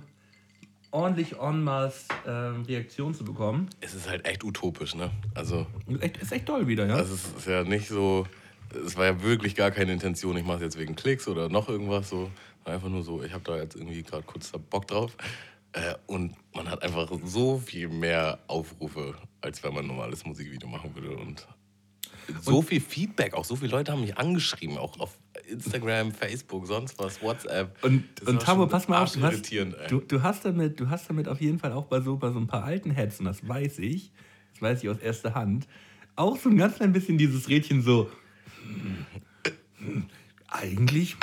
ordentlich en masse ähm, Reaktion zu bekommen. Es ist halt echt utopisch, ne? Also, Ist echt, ist echt toll wieder, ja? Also es ist ja nicht so, es war ja wirklich gar keine Intention, ich mache es jetzt wegen Klicks oder noch irgendwas so. Einfach nur so, ich habe da jetzt irgendwie gerade kurz Bock drauf. Äh, und man hat einfach so viel mehr Aufrufe, als wenn man ein normales Musikvideo machen würde. Und so viel Feedback, auch so viele Leute haben mich angeschrieben, auch auf Instagram, Facebook, sonst was, WhatsApp. Und, Das und Tamo, pass mal auf, du hast, du, du, hast damit, du hast damit auf jeden Fall auch bei so, bei so ein paar alten Hetzen, das weiß ich, das weiß ich aus erster Hand, auch so ein ganz klein bisschen dieses Rädchen so, hm, eigentlich.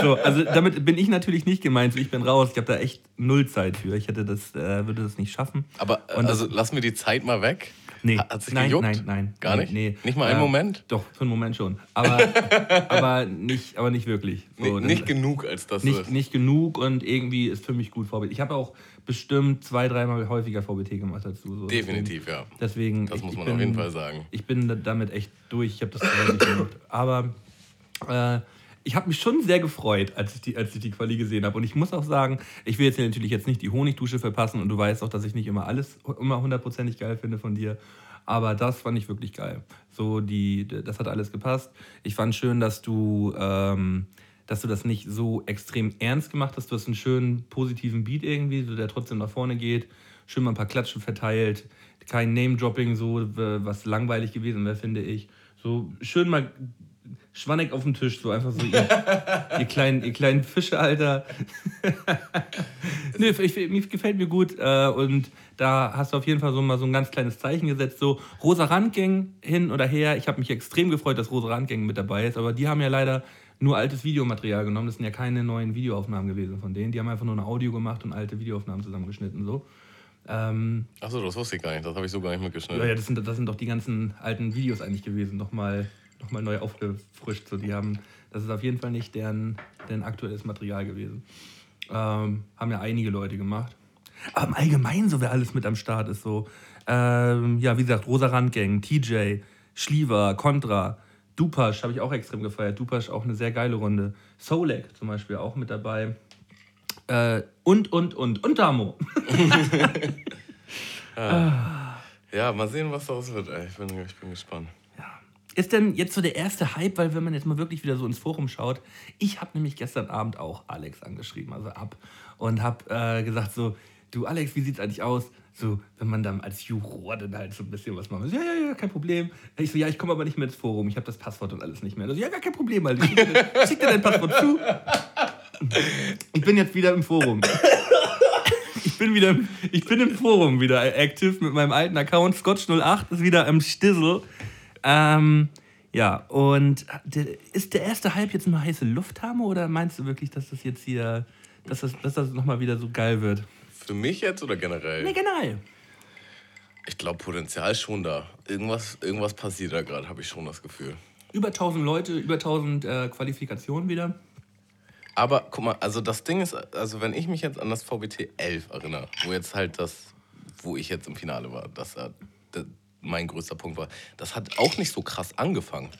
so, also damit bin ich natürlich nicht gemeint, so ich bin raus, ich habe da echt null Zeit für, ich hätte das, äh, würde das nicht schaffen. Aber Und also lass mir die Zeit mal weg. Nee, Hat sich nein, gejuckt? nein, nein. Gar nee, nicht? Nee. Nicht mal einen Äh, Moment? Doch, für einen Moment schon. Aber, aber, nicht, aber nicht wirklich. So, Nicht, dann- nicht genug, als das nicht, ist. nicht genug und irgendwie ist für mich gut VBT. Ich habe auch bestimmt zwei, dreimal häufiger VBT gemacht als du. So. Definitiv, ja. Deswegen, Das ich, muss man bin, auf jeden Fall sagen. Ich bin da- damit echt durch. Ich habe das nicht gemacht. Aber äh, ich habe mich schon sehr gefreut, als ich die, als ich die Quali gesehen habe. Und ich muss auch sagen, ich will jetzt hier natürlich jetzt nicht die Honigdusche verpassen und du weißt auch, dass ich nicht immer alles immer hundertprozentig geil finde von dir. Aber das fand ich wirklich geil. So die, das hat alles gepasst. Ich fand schön, dass du, ähm, dass du das nicht so extrem ernst gemacht hast. Du hast einen schönen positiven Beat irgendwie, der trotzdem nach vorne geht. Schön mal ein paar Klatschen verteilt. Kein Name-Dropping, so was langweilig gewesen wäre, finde ich. So schön mal Schwanneck auf dem Tisch, so einfach so, ihr, ihr, kleinen, ihr kleinen Fische, Alter. nee, ich, mir gefällt mir gut äh, und da hast du auf jeden Fall so mal so ein ganz kleines Zeichen gesetzt. So, Rosa Randgang hin oder her. Ich habe mich extrem gefreut, dass Rosa Randgang mit dabei ist, aber die haben ja leider nur altes Videomaterial genommen. Das sind ja keine neuen Videoaufnahmen gewesen von denen. Die haben einfach nur ein Audio gemacht und alte Videoaufnahmen zusammengeschnitten. So. Ähm, Achso, das wusste ich gar nicht. Das habe ich so gar nicht mitgeschnitten. ja, ja, das sind, das sind doch die ganzen alten Videos eigentlich gewesen, nochmal noch mal neu aufgefrischt. So, die haben, das ist auf jeden Fall nicht deren, deren aktuelles Material gewesen. Ähm, haben ja einige Leute gemacht. Aber im Allgemeinen, so wer alles mit am Start ist, so, ähm, ja, wie gesagt, Rosa Randgang, TJ, Schliever, Contra, Dupasch habe ich auch extrem gefeiert. Dupasch auch eine sehr geile Runde. Solek zum Beispiel auch mit dabei. Äh, und, und, und, und Damo. Ja, mal sehen, was daraus wird. Ey. Ich, bin, ich bin gespannt. Ist denn jetzt so der erste Hype, weil wenn man jetzt mal wirklich wieder so ins Forum schaut, ich habe nämlich gestern Abend auch Alex angeschrieben, also ab, und habe äh, gesagt so, du Alex, wie sieht's eigentlich aus? So, wenn man dann als Juror dann halt so ein bisschen was macht. So, ja, ja, ja, kein Problem. Ich so, ja, ich komme aber nicht mehr ins Forum, ich habe das Passwort und alles nicht mehr. Also, ja, gar kein Problem, Alter. Schick dir, schick dir dein Passwort zu. Ich bin jetzt wieder im Forum. Ich bin wieder, ich bin im Forum wieder active mit meinem alten Account. Scotch08 ist wieder im Stissel. Ähm, ja, und ist der erste Hype jetzt nur heiße Luft haben oder meinst du wirklich, dass das jetzt hier, dass das, dass das nochmal wieder so geil wird? Für mich jetzt oder generell? Nee, genau. Ich glaube, Potenzial ist schon da. Irgendwas, irgendwas passiert da gerade, habe ich schon das Gefühl. Über 1000 Leute, über 1000 äh, Qualifikationen wieder. Aber guck mal, also das Ding ist, also wenn ich mich jetzt an das VBT 11 erinnere, wo jetzt halt das, wo ich jetzt im Finale war, das äh, der, mein größter Punkt war, das hat auch nicht so krass angefangen.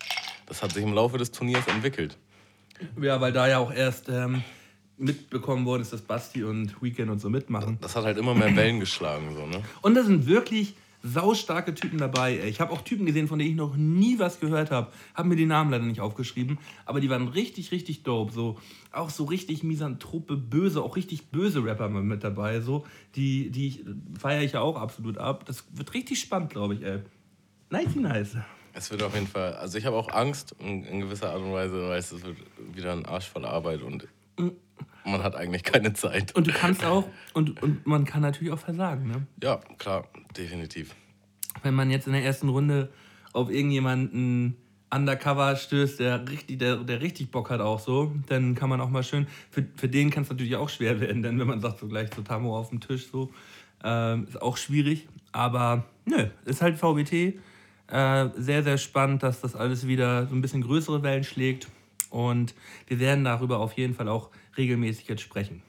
Das hat sich im Laufe des Turniers entwickelt. Ja, weil da ja auch erst ähm, mitbekommen worden ist, dass Basti und Weekend und so mitmachen. Das hat halt immer mehr Wellen geschlagen, so, ne? Und da sind wirklich saustarke Typen dabei. Ey. Ich habe auch Typen gesehen, von denen ich noch nie was gehört habe. Habe mir die Namen leider nicht aufgeschrieben, aber die waren richtig, richtig dope. So, auch so richtig misanthrope, böse, auch richtig böse Rapper mit dabei. So, die, die feiere ich ja auch absolut ab. Das wird richtig spannend, glaube ich, ey. Nice, nice. Es wird auf jeden Fall, also ich habe auch Angst in, in gewisser Art und Weise, weil es wird wieder ein Arsch voller Arbeit und man hat eigentlich keine Zeit. Und du kannst auch, und, und man kann natürlich auch versagen, ne? Ja, klar, definitiv. wenn man jetzt in der ersten Runde auf irgendjemanden undercover stößt, der richtig, der, der richtig Bock hat auch so, dann kann man auch mal schön, für, für den kann es natürlich auch schwer werden, denn wenn man sagt so gleich so Tamo auf dem Tisch so, ähm, ist auch schwierig, aber nö, ist halt VBT, äh, sehr, sehr spannend, dass das alles wieder so ein bisschen größere Wellen schlägt und wir werden darüber auf jeden Fall auch regelmäßig jetzt sprechen.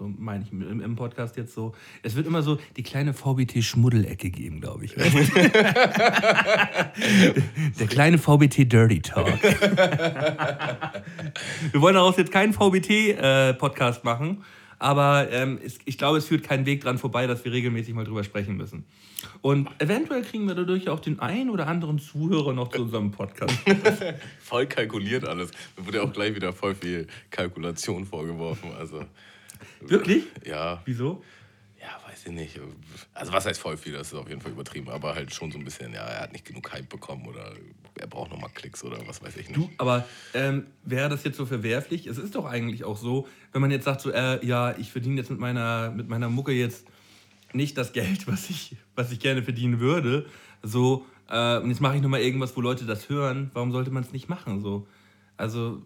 So meine ich im, im Podcast jetzt so. Es wird immer so die kleine VBT-Schmuddelecke geben, glaube ich. Der kleine VBT Dirty Talk. Wir wollen daraus jetzt keinen VBT-Podcast machen, aber ähm, ich glaube, es führt keinen Weg dran vorbei, dass wir regelmäßig mal drüber sprechen müssen. Und eventuell kriegen wir dadurch auch den einen oder anderen Zuhörer noch zu unserem Podcast. Voll kalkuliert alles. Mir wurde auch gleich wieder voll viel Kalkulation vorgeworfen. Also, Wirklich? ja, Wieso? Ja, weiß ich nicht. Also was heißt voll viel, das ist auf jeden Fall übertrieben, aber halt schon so ein bisschen, ja, er hat nicht genug Hype bekommen oder er braucht nochmal Klicks oder was weiß ich nicht. Du, aber ähm, wäre das jetzt so verwerflich? Es ist doch eigentlich auch so, wenn man jetzt sagt, so, äh, ja, ich verdiene jetzt mit meiner, mit meiner Mucke jetzt nicht das Geld, was ich, was ich gerne verdienen würde, so, äh, und jetzt mache ich nochmal irgendwas, wo Leute das hören, warum sollte man es nicht machen? So? Also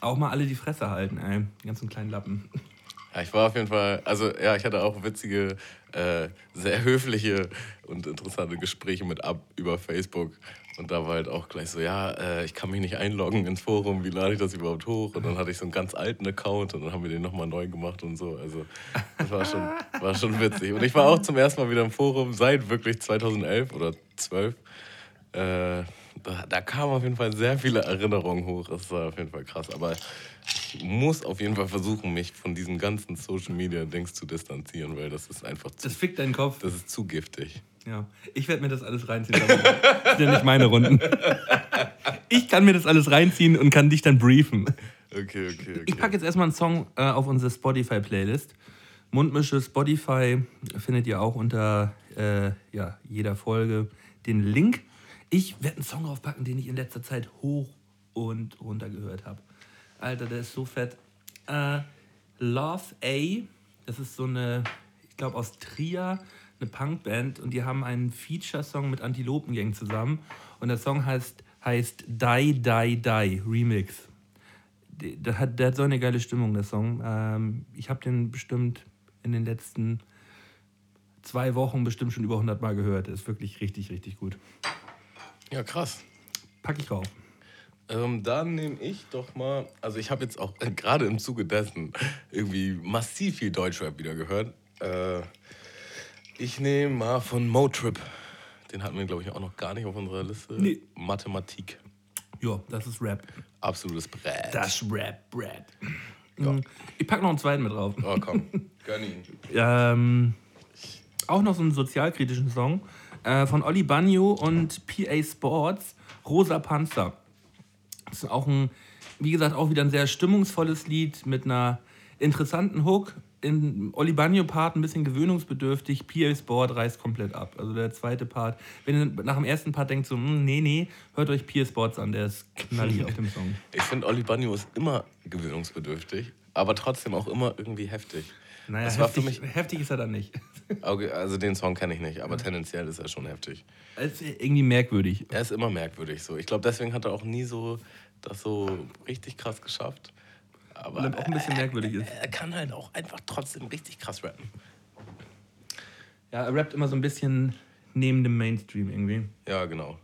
auch mal alle die Fresse halten, ey, die ganzen kleinen Lappen. Ich war auf jeden Fall, also ja, ich hatte auch witzige, äh, sehr höfliche und interessante Gespräche mit Ab über Facebook. Und da war halt auch gleich so, ja, äh, ich kann mich nicht einloggen ins Forum, wie lade ich das überhaupt hoch? Und dann hatte ich so einen ganz alten Account und dann haben wir den nochmal neu gemacht und so. Also das war schon, war schon witzig. Und ich war auch zum ersten Mal wieder im Forum seit wirklich 2011 oder 12. Äh, da, da kamen auf jeden Fall sehr viele Erinnerungen hoch. Das war auf jeden Fall krass. Aber ich muss auf jeden Fall versuchen, mich von diesen ganzen Social Media Dings zu distanzieren, weil das ist einfach zu. Das fickt deinen Kopf. Das ist zu giftig. Ja, ich werde mir das alles reinziehen. Das sind ja nicht meine Runden. Ich kann mir das alles reinziehen und kann dich dann briefen. Okay, okay, okay. Ich packe jetzt erstmal einen Song äh, auf unsere Spotify-Playlist. Mundmische Spotify findet ihr auch unter äh, ja, jeder Folge den Link. Ich werde einen Song draufpacken, den ich in letzter Zeit hoch und runter gehört habe. Alter, der ist so fett. Äh, Love A, das ist so eine, ich glaube aus Trier, eine Punkband und die haben einen Feature-Song mit Antilopengang zusammen und der Song heißt, heißt Die, Die, Die Remix. Der hat, der hat so eine geile Stimmung, der Song. Ähm, ich habe den bestimmt in den letzten zwei Wochen bestimmt schon über 100 Mal gehört. Der ist wirklich richtig, richtig gut. Ja, krass. Pack ich drauf. Ähm, dann nehme ich doch mal, also ich habe jetzt auch äh, gerade im Zuge dessen irgendwie massiv viel Deutschrap wieder gehört. Äh, ich nehme mal von Motrip. Den hatten wir, glaube ich, auch noch gar nicht auf unserer Liste. Nee. Mathematik. Ja, das ist Rap. Absolutes Brett. Das ist Rap, Rap. Mhm. Ich pack noch einen zweiten mit drauf. Oh, komm. Gönn ihn. Ähm, auch noch so einen sozialkritischen Song äh, von Olli Bagno und PA Sports, Rosa Panzer. Das ist auch ein, wie gesagt, auch wieder ein sehr stimmungsvolles Lied mit einer interessanten Hook. In Olli Bagno Part ein bisschen gewöhnungsbedürftig, PA Sport reißt komplett ab. Also der zweite Part, wenn ihr nach dem ersten Part denkt so, hm, nee, nee, hört euch PA Sports an, der ist knallig auf dem Song. Ich finde, Oli Banjo ist immer gewöhnungsbedürftig, aber trotzdem auch immer irgendwie heftig. Naja, Das war heftig, für mich- heftig ist er dann nicht. Okay, also den Song kenne ich nicht, aber tendenziell ist er schon heftig. Es ist irgendwie merkwürdig. Er ist immer merkwürdig so. Ich glaube, deswegen hat er auch nie so das so richtig krass geschafft. Aber Weil er auch ein bisschen merkwürdig ist. er kann halt auch einfach trotzdem richtig krass rappen. Ja, er rappt immer so ein bisschen neben dem Mainstream irgendwie. Ja, genau.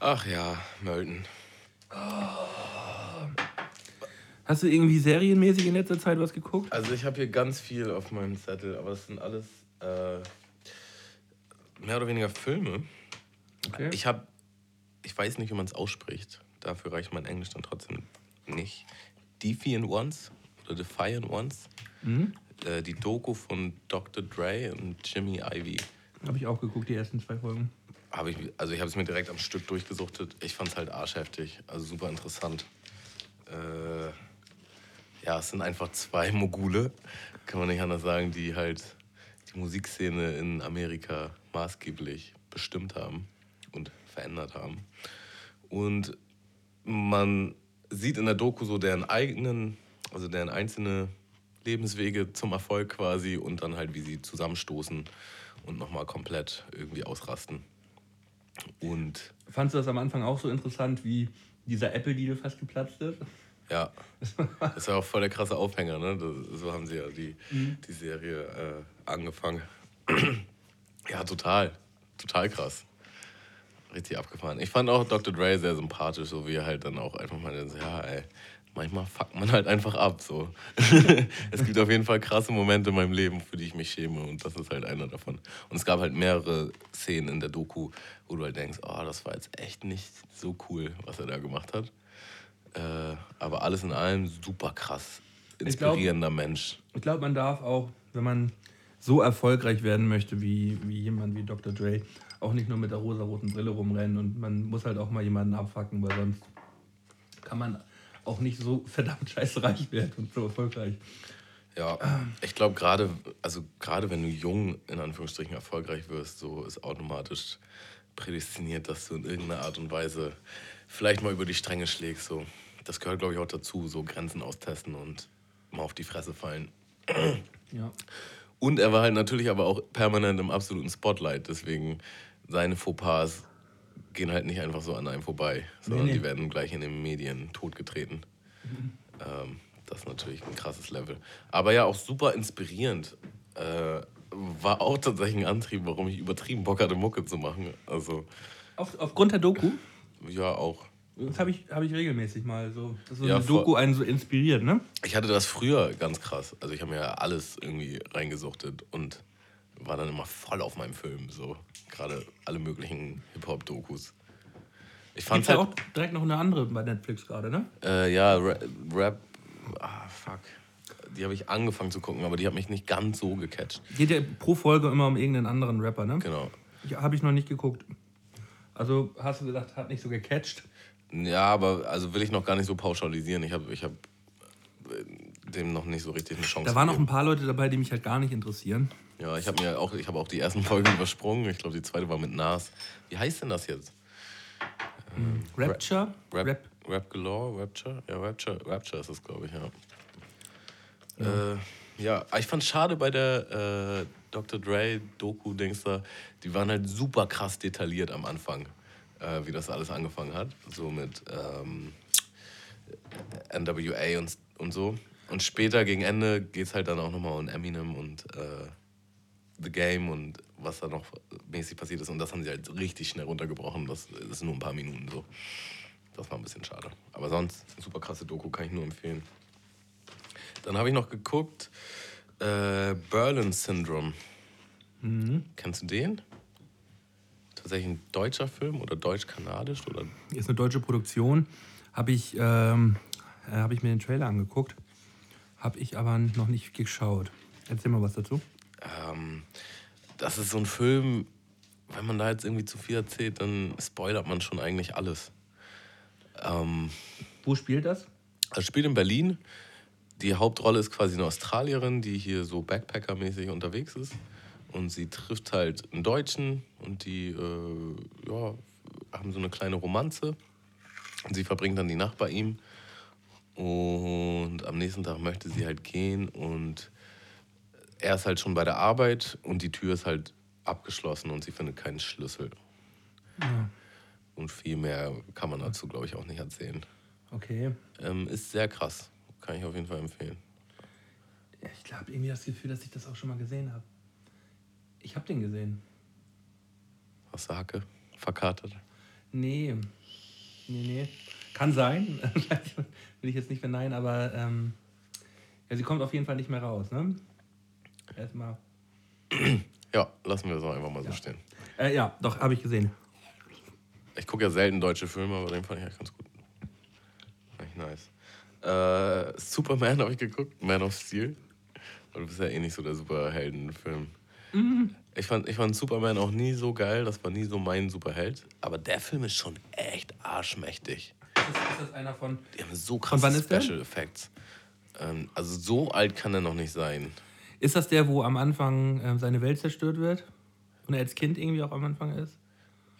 Ach ja, Mölden. Hast du irgendwie serienmäßig in letzter Zeit was geguckt? Also ich habe hier ganz viel auf meinem Zettel, aber das sind alles äh, mehr oder weniger Filme. Okay. Ich habe, ich weiß nicht, wie man es ausspricht. Dafür reicht mein Englisch dann trotzdem nicht. Defiant Ones oder Defiant Ones. Äh, die Doku von Dr. Dre und Jimmy Ivy. Habe ich auch geguckt, die ersten zwei Folgen. Hab ich, also ich habe es mir direkt am Stück durchgesuchtet. Ich fand es halt arschheftig, also super interessant. Äh, ja, es sind einfach zwei Mogule, kann man nicht anders sagen, die halt die Musikszene in Amerika maßgeblich bestimmt haben und verändert haben. Und man sieht in der Doku so deren eigenen, also deren einzelne Lebenswege zum Erfolg quasi und dann halt, wie sie zusammenstoßen und nochmal komplett irgendwie ausrasten. Und Fandst du das am Anfang auch so interessant, wie dieser Apple-Deal fast geplatzt ist? Ja, das ist ja auch voll der krasse Aufhänger, ne? Das, so haben sie ja die, die Serie äh, angefangen. ja, total. Total krass. Richtig abgefahren. Ich fand auch Dr. Dre sehr sympathisch, so wie er halt dann auch einfach mal ja, ey, manchmal fuckt man halt einfach ab. So. es gibt auf jeden Fall krasse Momente in meinem Leben, für die ich mich schäme und das ist halt einer davon. Und es gab halt mehrere Szenen in der Doku, wo du halt denkst, oh, das war jetzt echt nicht so cool, was er da gemacht hat. Äh, aber alles in allem super krass. glaub- Inspirierender Mensch. Ich glaube, man darf auch, wenn man so erfolgreich werden möchte wie, wie jemand wie Dr. Dre, auch nicht nur mit der rosaroten Brille rumrennen und man muss halt auch mal jemanden abfacken, weil sonst kann man auch nicht so verdammt scheiße reich werden und so erfolgreich. Ja, ich glaube gerade, also gerade wenn du jung in Anführungsstrichen erfolgreich wirst, so ist automatisch prädestiniert, dass du in irgendeiner Art und Weise vielleicht mal über die Stränge schlägst. So. Das gehört, glaube ich, auch dazu, so Grenzen austesten und mal auf die Fresse fallen. Ja. Und er war halt natürlich aber auch permanent im absoluten Spotlight, deswegen seine Fauxpas gehen halt nicht einfach so an einem vorbei, sondern Nee, nee. die werden gleich in den Medien totgetreten. Ähm, das ist natürlich ein krasses Level. Aber ja, auch super inspirierend. Äh, war auch tatsächlich ein Antrieb, warum ich übertrieben Bock hatte, Mucke zu machen. Also, Auf, aufgrund der Doku, ja, auch. Das habe ich, hab ich regelmäßig mal so, dass so Ja, eine. Doku einen so inspiriert, ne? Ich hatte das früher ganz krass. Also, ich habe mir ja alles irgendwie reingesuchtet und war dann immer voll auf meinem Film. So, gerade alle möglichen Hip-Hop-Dokus. Ich Gibt fand's ja halt. auch direkt noch eine andere bei Netflix gerade, ne? Äh, ja, Ra- Rap. Ah, fuck. Die habe ich angefangen zu gucken, aber die hat mich nicht ganz so gecatcht. Geht ja pro Folge immer um irgendeinen anderen Rapper, ne? Genau. Habe ich noch nicht geguckt. Also hast du gesagt, hat nicht so gecatcht. Ja, aber also will ich noch gar nicht so pauschalisieren. Ich habe ich hab äh, dem noch nicht so richtig eine Chance Da waren noch ein paar Leute dabei, die mich halt gar nicht interessieren. Ja, ich habe mir auch, ich habe auch die ersten Folgen übersprungen. Ich glaube, die zweite war mit Nas. Wie heißt denn das jetzt? Rapture? Rap, Rap. Rap, Galore? Rapture? Ja, Rapture, Rapture ist es, glaube ich, ja. Ja, äh, ja ich fand schade bei der äh, Dr. Dre Doku-Dings da, die waren halt super krass detailliert am Anfang, äh, wie das alles angefangen hat. So mit ähm, NWA und, und so. Und später gegen Ende geht es halt dann auch nochmal um Eminem und äh, The Game und was da noch mäßig passiert ist. Und das haben sie halt richtig schnell runtergebrochen. Das ist nur ein paar Minuten so. Das war ein bisschen schade. Aber sonst, super krasse Doku, kann ich nur empfehlen. Dann habe ich noch geguckt, äh, Berlin Syndrome. Kennst du den? Tatsächlich ein deutscher Film oder deutsch-kanadisch oder Ist eine deutsche Produktion. Habe ich, ähm, äh, hab ich mir den Trailer angeguckt. Habe ich aber noch nicht geschaut. Erzähl mal was dazu. Ähm, das ist so ein Film, wenn man da jetzt irgendwie zu viel erzählt, dann spoilert man schon eigentlich alles. Ähm, Wo spielt das? es spielt in Berlin. Die Hauptrolle ist quasi eine Australierin, die hier so Backpacker-mäßig unterwegs ist. Und sie trifft halt einen Deutschen und die äh, ja, haben so eine kleine Romanze. Und sie verbringt dann die Nacht bei ihm. Und am nächsten Tag möchte sie halt gehen und er ist halt schon bei der Arbeit und die Tür ist halt abgeschlossen und sie findet keinen Schlüssel. Und viel mehr kann man dazu, glaube ich, auch nicht erzählen. Okay. Ähm, ist sehr krass. Kann ich auf jeden Fall empfehlen. Ja, ich habe irgendwie das Gefühl, dass ich das auch schon mal gesehen habe. Ich habe den gesehen. Hast du Hacke? Verkartet? Nee. Nee, nee. Kann sein. Will ich jetzt nicht verneinen, aber ähm, ja, sie kommt auf jeden Fall nicht mehr raus, ne? Erstmal. Ja, lassen wir es auch einfach mal so stehen. Äh, ja, doch, habe ich gesehen. Ich gucke ja selten deutsche Filme, aber den fand ich echt ganz gut. Echt nice. Äh, Superman habe ich geguckt, Man of Steel. Aber du bist ja eh nicht so der Superheldenfilm. Ich, fand, ich fand Superman auch nie so geil, das war nie so mein Superheld. Aber der Film ist schon echt arschmächtig. Ist, ist das einer von. Die haben so krasse? Special Effects. Ähm, also so alt kann er noch nicht sein. Ist das der, wo am Anfang ähm, seine Welt zerstört wird? Und er als Kind irgendwie auch am Anfang ist?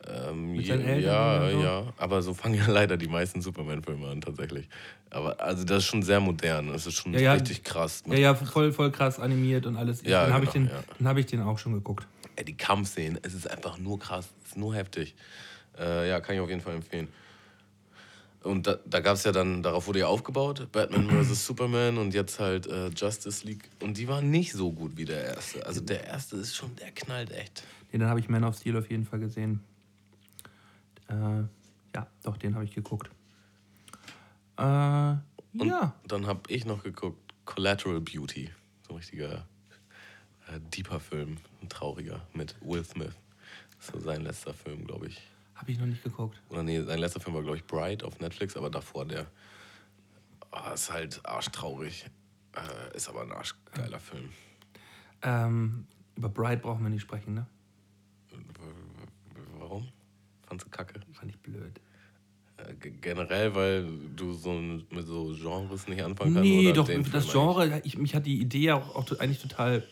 Ähm, Mit je, Eltern ja, so? ja. Aber so fangen ja leider die meisten Superman-Filme an, tatsächlich. Aber also das ist schon sehr modern. Das ist schon Ja, ja. richtig krass. Ja, ja, voll, voll krass animiert und alles. Ja, dann habe ich, genau, den- ja. dann hab ich den auch schon geguckt. Ey, die Kampfszenen, es ist einfach nur krass. Es ist nur heftig. Äh, ja, kann ich auf jeden Fall empfehlen. Und da, da gab es ja dann, darauf wurde ja aufgebaut, Batman vs. Superman und jetzt halt äh, Justice League. Und die waren nicht so gut wie der erste. Also der erste ist schon, der knallt echt. Nee, dann habe ich Man of Steel auf jeden Fall gesehen. Äh, ja, doch, den habe ich geguckt. Äh, Und ja. dann habe ich noch geguckt, Collateral Beauty. So ein richtiger äh, deeper Film, ein trauriger mit Will Smith. So sein letzter Film, glaube ich. Habe ich noch nicht geguckt. Oder nee, sein letzter Film war, glaube ich, Bright auf Netflix, aber davor der. Oh, ist halt arschtraurig. Äh, ist aber ein arschgeiler Film. Ähm, über Bright brauchen wir nicht sprechen, ne? Fandst du kacke? Fand ich blöd. Äh, generell, weil du so mit so Genres nicht anfangen kannst? Nee, oder doch, den das Genre, ich, mich hat die Idee ja auch, auch eigentlich total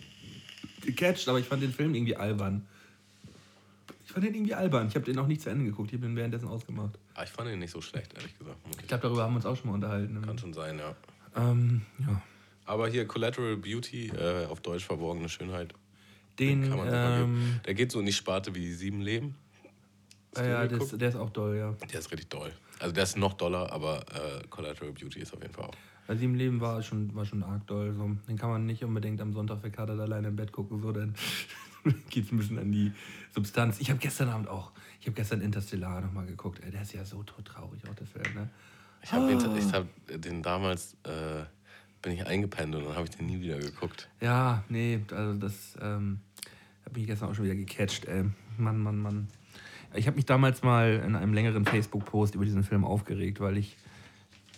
gecatcht, aber ich fand den Film irgendwie albern. Ich fand den irgendwie albern. Ich habe den auch nicht zu Ende geguckt, ich habe den währenddessen ausgemacht. Ah, ich fand ihn nicht so schlecht, ehrlich gesagt. Ich Okay. glaube, darüber haben wir uns auch schon mal unterhalten. Kann schon sein, ja. Ähm, ja. Aber hier Collateral Beauty, äh, auf Deutsch verborgene Schönheit. Den, Kann man ähm. Der geht so in die Sparte wie Sieben Leben. Du ja, den das, der ist auch doll, ja. Der ist richtig doll. Also der ist noch doller, aber äh, Collateral Beauty ist auf jeden Fall auch. Bei sieben Leben war schon, war schon arg doll. So. Den kann man nicht unbedingt am Sonntag verkatert alleine im Bett gucken, so, dann geht es ein bisschen an die Substanz. Ich habe gestern Abend auch, ich habe gestern Interstellar nochmal geguckt. Ey, der ist ja so todtraurig, auch der Film, ne? Ich habe Ah. den, ich hab den damals, äh, bin ich eingepennt und dann habe ich den nie wieder geguckt. Ja, nee, also das ähm, hat mich gestern auch schon wieder gecatcht, ey. Mann, Mann, Mann. Ich habe mich damals mal in einem längeren Facebook-Post über diesen Film aufgeregt, weil ich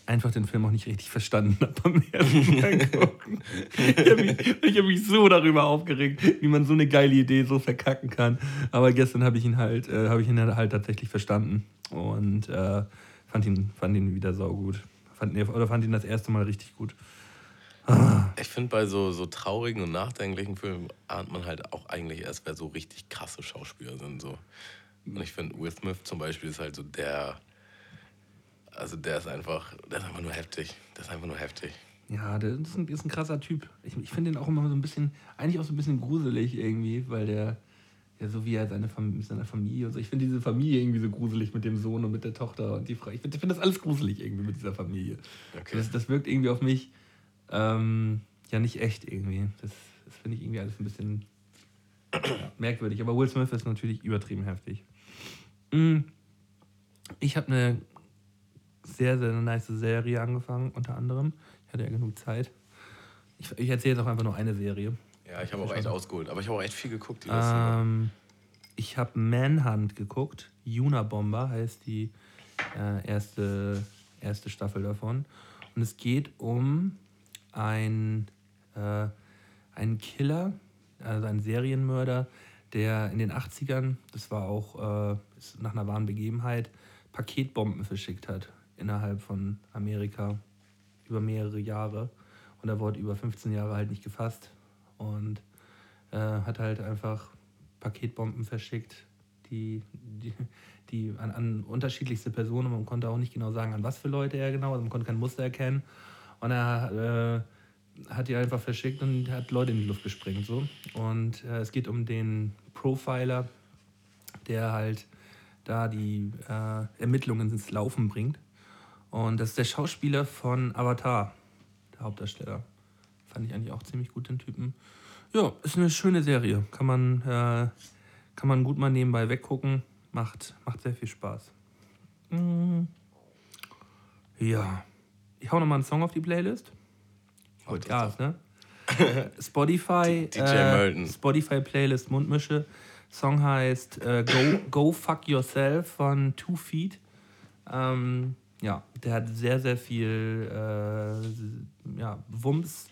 einfach den Film auch nicht richtig verstanden habe beim ersten Mal gucken. Ich habe mich, ich hab mich so darüber aufgeregt, wie man so eine geile Idee so verkacken kann. Aber gestern habe ich ihn halt, äh, habe ich ihn halt tatsächlich verstanden und äh, fand ihn, fand ihn wieder saugut. Fand, nee, oder fand ihn das erste Mal richtig gut. Ich finde, bei so, so traurigen und nachdenklichen Filmen ahnt man halt auch eigentlich erst, wer so richtig krasse Schauspieler sind. So. Und ich finde, Will Smith zum Beispiel ist halt so der. Also der ist einfach, der ist einfach nur heftig. Der ist einfach nur heftig. Ja, der ist ein, ist ein krasser Typ. Ich, ich finde den auch immer so ein bisschen, eigentlich auch so ein bisschen gruselig irgendwie, weil der, ja, so wie er seine, Fam seine Familie und so. Ich finde diese Familie irgendwie so gruselig mit dem Sohn und mit der Tochter und die Frau. Ich finde find das alles gruselig irgendwie mit dieser Familie. Okay. Das, das wirkt irgendwie auf mich ähm, ja nicht echt irgendwie. Das, das finde ich irgendwie alles ein bisschen merkwürdig. Aber Will Smith ist natürlich übertrieben heftig. Mm. Ich habe eine sehr, sehr nice Serie angefangen, unter anderem. Ich hatte ja genug Zeit. Ich, ich erzähle jetzt auch einfach nur eine Serie. Ja, ich habe auch echt ausgeholt. Aber ich habe auch echt viel geguckt die letzten. Ähm, ich habe Manhunt geguckt. Unabomber heißt die äh, erste, erste Staffel davon. Und es geht um ein, äh, einen Killer, also einen Serienmörder, der in den 80ern, das war auch äh, nach einer wahren Begebenheit, Paketbomben verschickt hat innerhalb von Amerika über mehrere Jahre. Und er wurde über 15 Jahre halt nicht gefasst. Und äh, hat halt einfach Paketbomben verschickt, die, die, die an, an unterschiedlichste Personen, man konnte auch nicht genau sagen, an was für Leute er genau, also man konnte kein Muster erkennen. Und er äh, hat die einfach verschickt und hat Leute in die Luft gesprengt. So. Und äh, es geht um den Profiler, der halt da die äh, Ermittlungen ins Laufen bringt. Und das ist der Schauspieler von Avatar, der Hauptdarsteller. Fand ich eigentlich auch ziemlich gut, den Typen. Ja, ist eine schöne Serie. Kann man, äh, kann man gut mal nebenbei weggucken. Macht, macht sehr viel Spaß. Mm. Ja. Ich hau nochmal einen Song auf die Playlist. Gut, Gas, ne? Spotify. DJ Melton. Spotify Playlist Mundmische. Song heißt äh, Go, Go Fuck Yourself von Two Feet. Ähm, ja, der hat sehr, sehr viel äh, ja, Wumms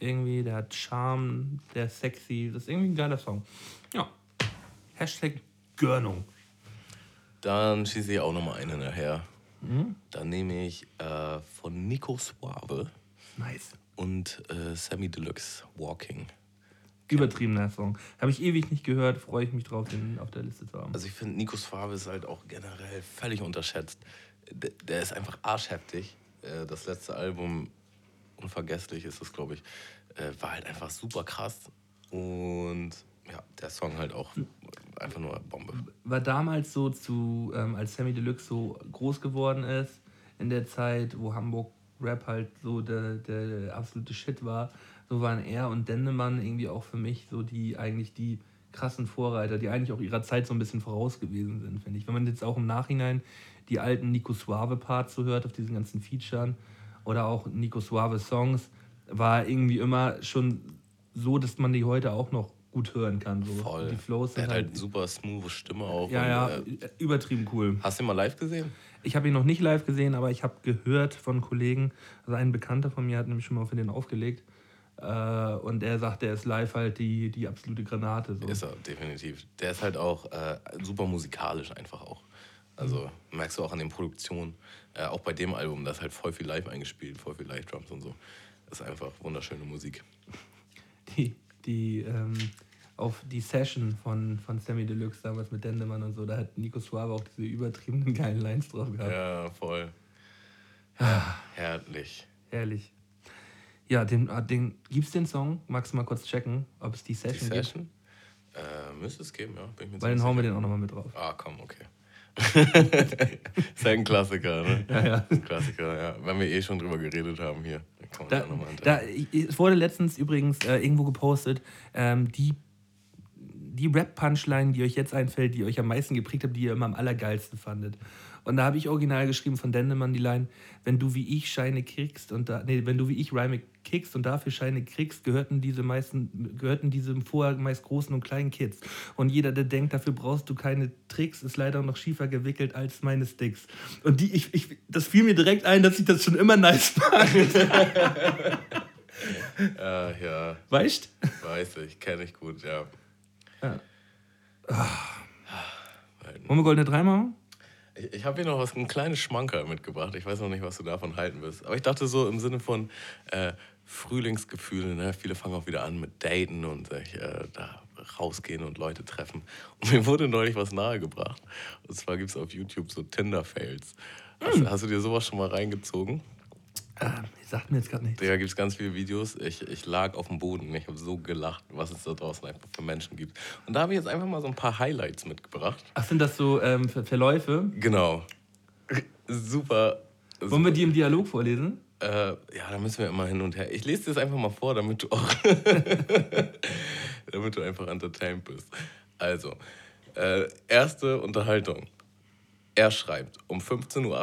irgendwie, der hat Charme, der ist sexy. Das ist irgendwie ein geiler Song. Ja. Hashtag Gönnung. Dann schieße ich auch nochmal eine nachher. Mhm. Dann nehme ich äh, von Nico Suave Nice. Und äh, Sammy Deluxe Walking. Übertriebener Song. Habe ich ewig nicht gehört, freue ich mich drauf, den auf der Liste zu haben. Also ich finde, Nico Suave ist halt auch generell völlig unterschätzt. Der, der ist einfach arschheftig. Äh, Das letzte Album, unvergesslich ist es, glaube ich, äh, war halt einfach super krass. Und ja, der Song halt auch einfach nur Bombe. war damals so zu, ähm, als Sammy Deluxe so groß geworden ist, in der Zeit, wo Hamburg Rap halt so der, der absolute Shit war, so waren er und Dendemann irgendwie auch für mich so die eigentlich die krassen Vorreiter, die eigentlich auch ihrer Zeit so ein bisschen voraus gewesen sind, finde ich. Wenn man jetzt auch im Nachhinein die alten Nico Suave Parts so hört auf diesen ganzen Featuren oder auch Nico Suave Songs, war irgendwie immer schon so, dass man die heute auch noch gut hören kann. So. Voll. Die Flows der sind hat halt, halt super smooth Stimme auch. ja, ja, Und, äh, übertrieben cool. hast du ihn mal live gesehen? Ich habe ihn noch nicht live gesehen, aber ich habe gehört von Kollegen, also ein Bekannter von mir hat nämlich schon mal für den aufgelegt. Äh, und er sagt, er ist live halt die, die absolute Granate. So. Ist er, definitiv. Der ist halt auch äh, super musikalisch einfach auch. Also merkst du auch an den Produktionen, äh, auch bei dem Album, da ist halt voll viel live eingespielt, voll viel Live-Drums und so. Das ist einfach wunderschöne Musik. Die, die, ähm, auf die Session von, von Sammy Deluxe damals mit Dendemann und so, da hat Nico Suave auch diese übertriebenen geilen Lines drauf gehabt. Ja, voll. Ja, herrlich. Herrlich. Ja, den, ah, den, gibt's den Song? Magst du mal kurz checken, ob es die Die Session, gibt? Session? Äh, müsste es geben, ja. Bin Weil dann hauen wir den auch nochmal mit drauf. Ah, komm, okay. ist halt ein Klassiker, ne? Ja, ja. Klassiker, ja. Wenn wir eh schon drüber geredet haben hier, kann Da, da, es wurde letztens übrigens äh, irgendwo gepostet, ähm, die, die Rap-Punchline, die euch jetzt einfällt, die euch am meisten geprägt hat, die ihr immer am allergeilsten fandet. Und da habe ich original geschrieben von Dendemann die Line, wenn du wie ich Scheine kriegst und da, nee, wenn du wie ich Reime kickst und dafür Scheine kriegst, gehörten diese meisten, gehörten diese vorher meist großen und kleinen Kids. Und jeder, der denkt, dafür brauchst du keine Tricks, ist leider noch schiefer gewickelt als meine Sticks. Und die, ich, ich, das fiel mir direkt ein, dass ich das schon immer nice fand. Äh, ja, Weißt? weiß ich, kenne ich gut, ja. Ja. Wollen wir goldene drei machen? Ich, ich habe hier noch was, ein kleines Schmankerl mitgebracht. Ich weiß noch nicht, was du davon halten wirst. Aber ich dachte so im Sinne von äh, Frühlingsgefühle. Ne? Viele fangen auch wieder an mit Daten und sich äh, da rausgehen und Leute treffen. Und mir wurde neulich was nahegebracht. Und zwar gibt es auf YouTube so Tinder-Fails. Hast, hast du dir sowas schon mal reingezogen? Äh, sagt mir jetzt gerade nichts. Da gibt es ganz viele Videos. Ich, ich lag auf dem Boden. Ich habe so gelacht, was es da draußen einfach für Menschen gibt. Und da habe ich jetzt einfach mal so ein paar Highlights mitgebracht. Ach, sind das so ähm, Ver Verläufe? Genau. Super. Wollen wir die im Dialog vorlesen? Äh, ja, da müssen wir immer hin und her. Ich lese dir das einfach mal vor, damit du auch. damit du einfach entertained bist. Also, äh, erste Unterhaltung. Er schreibt um 15.48 Uhr: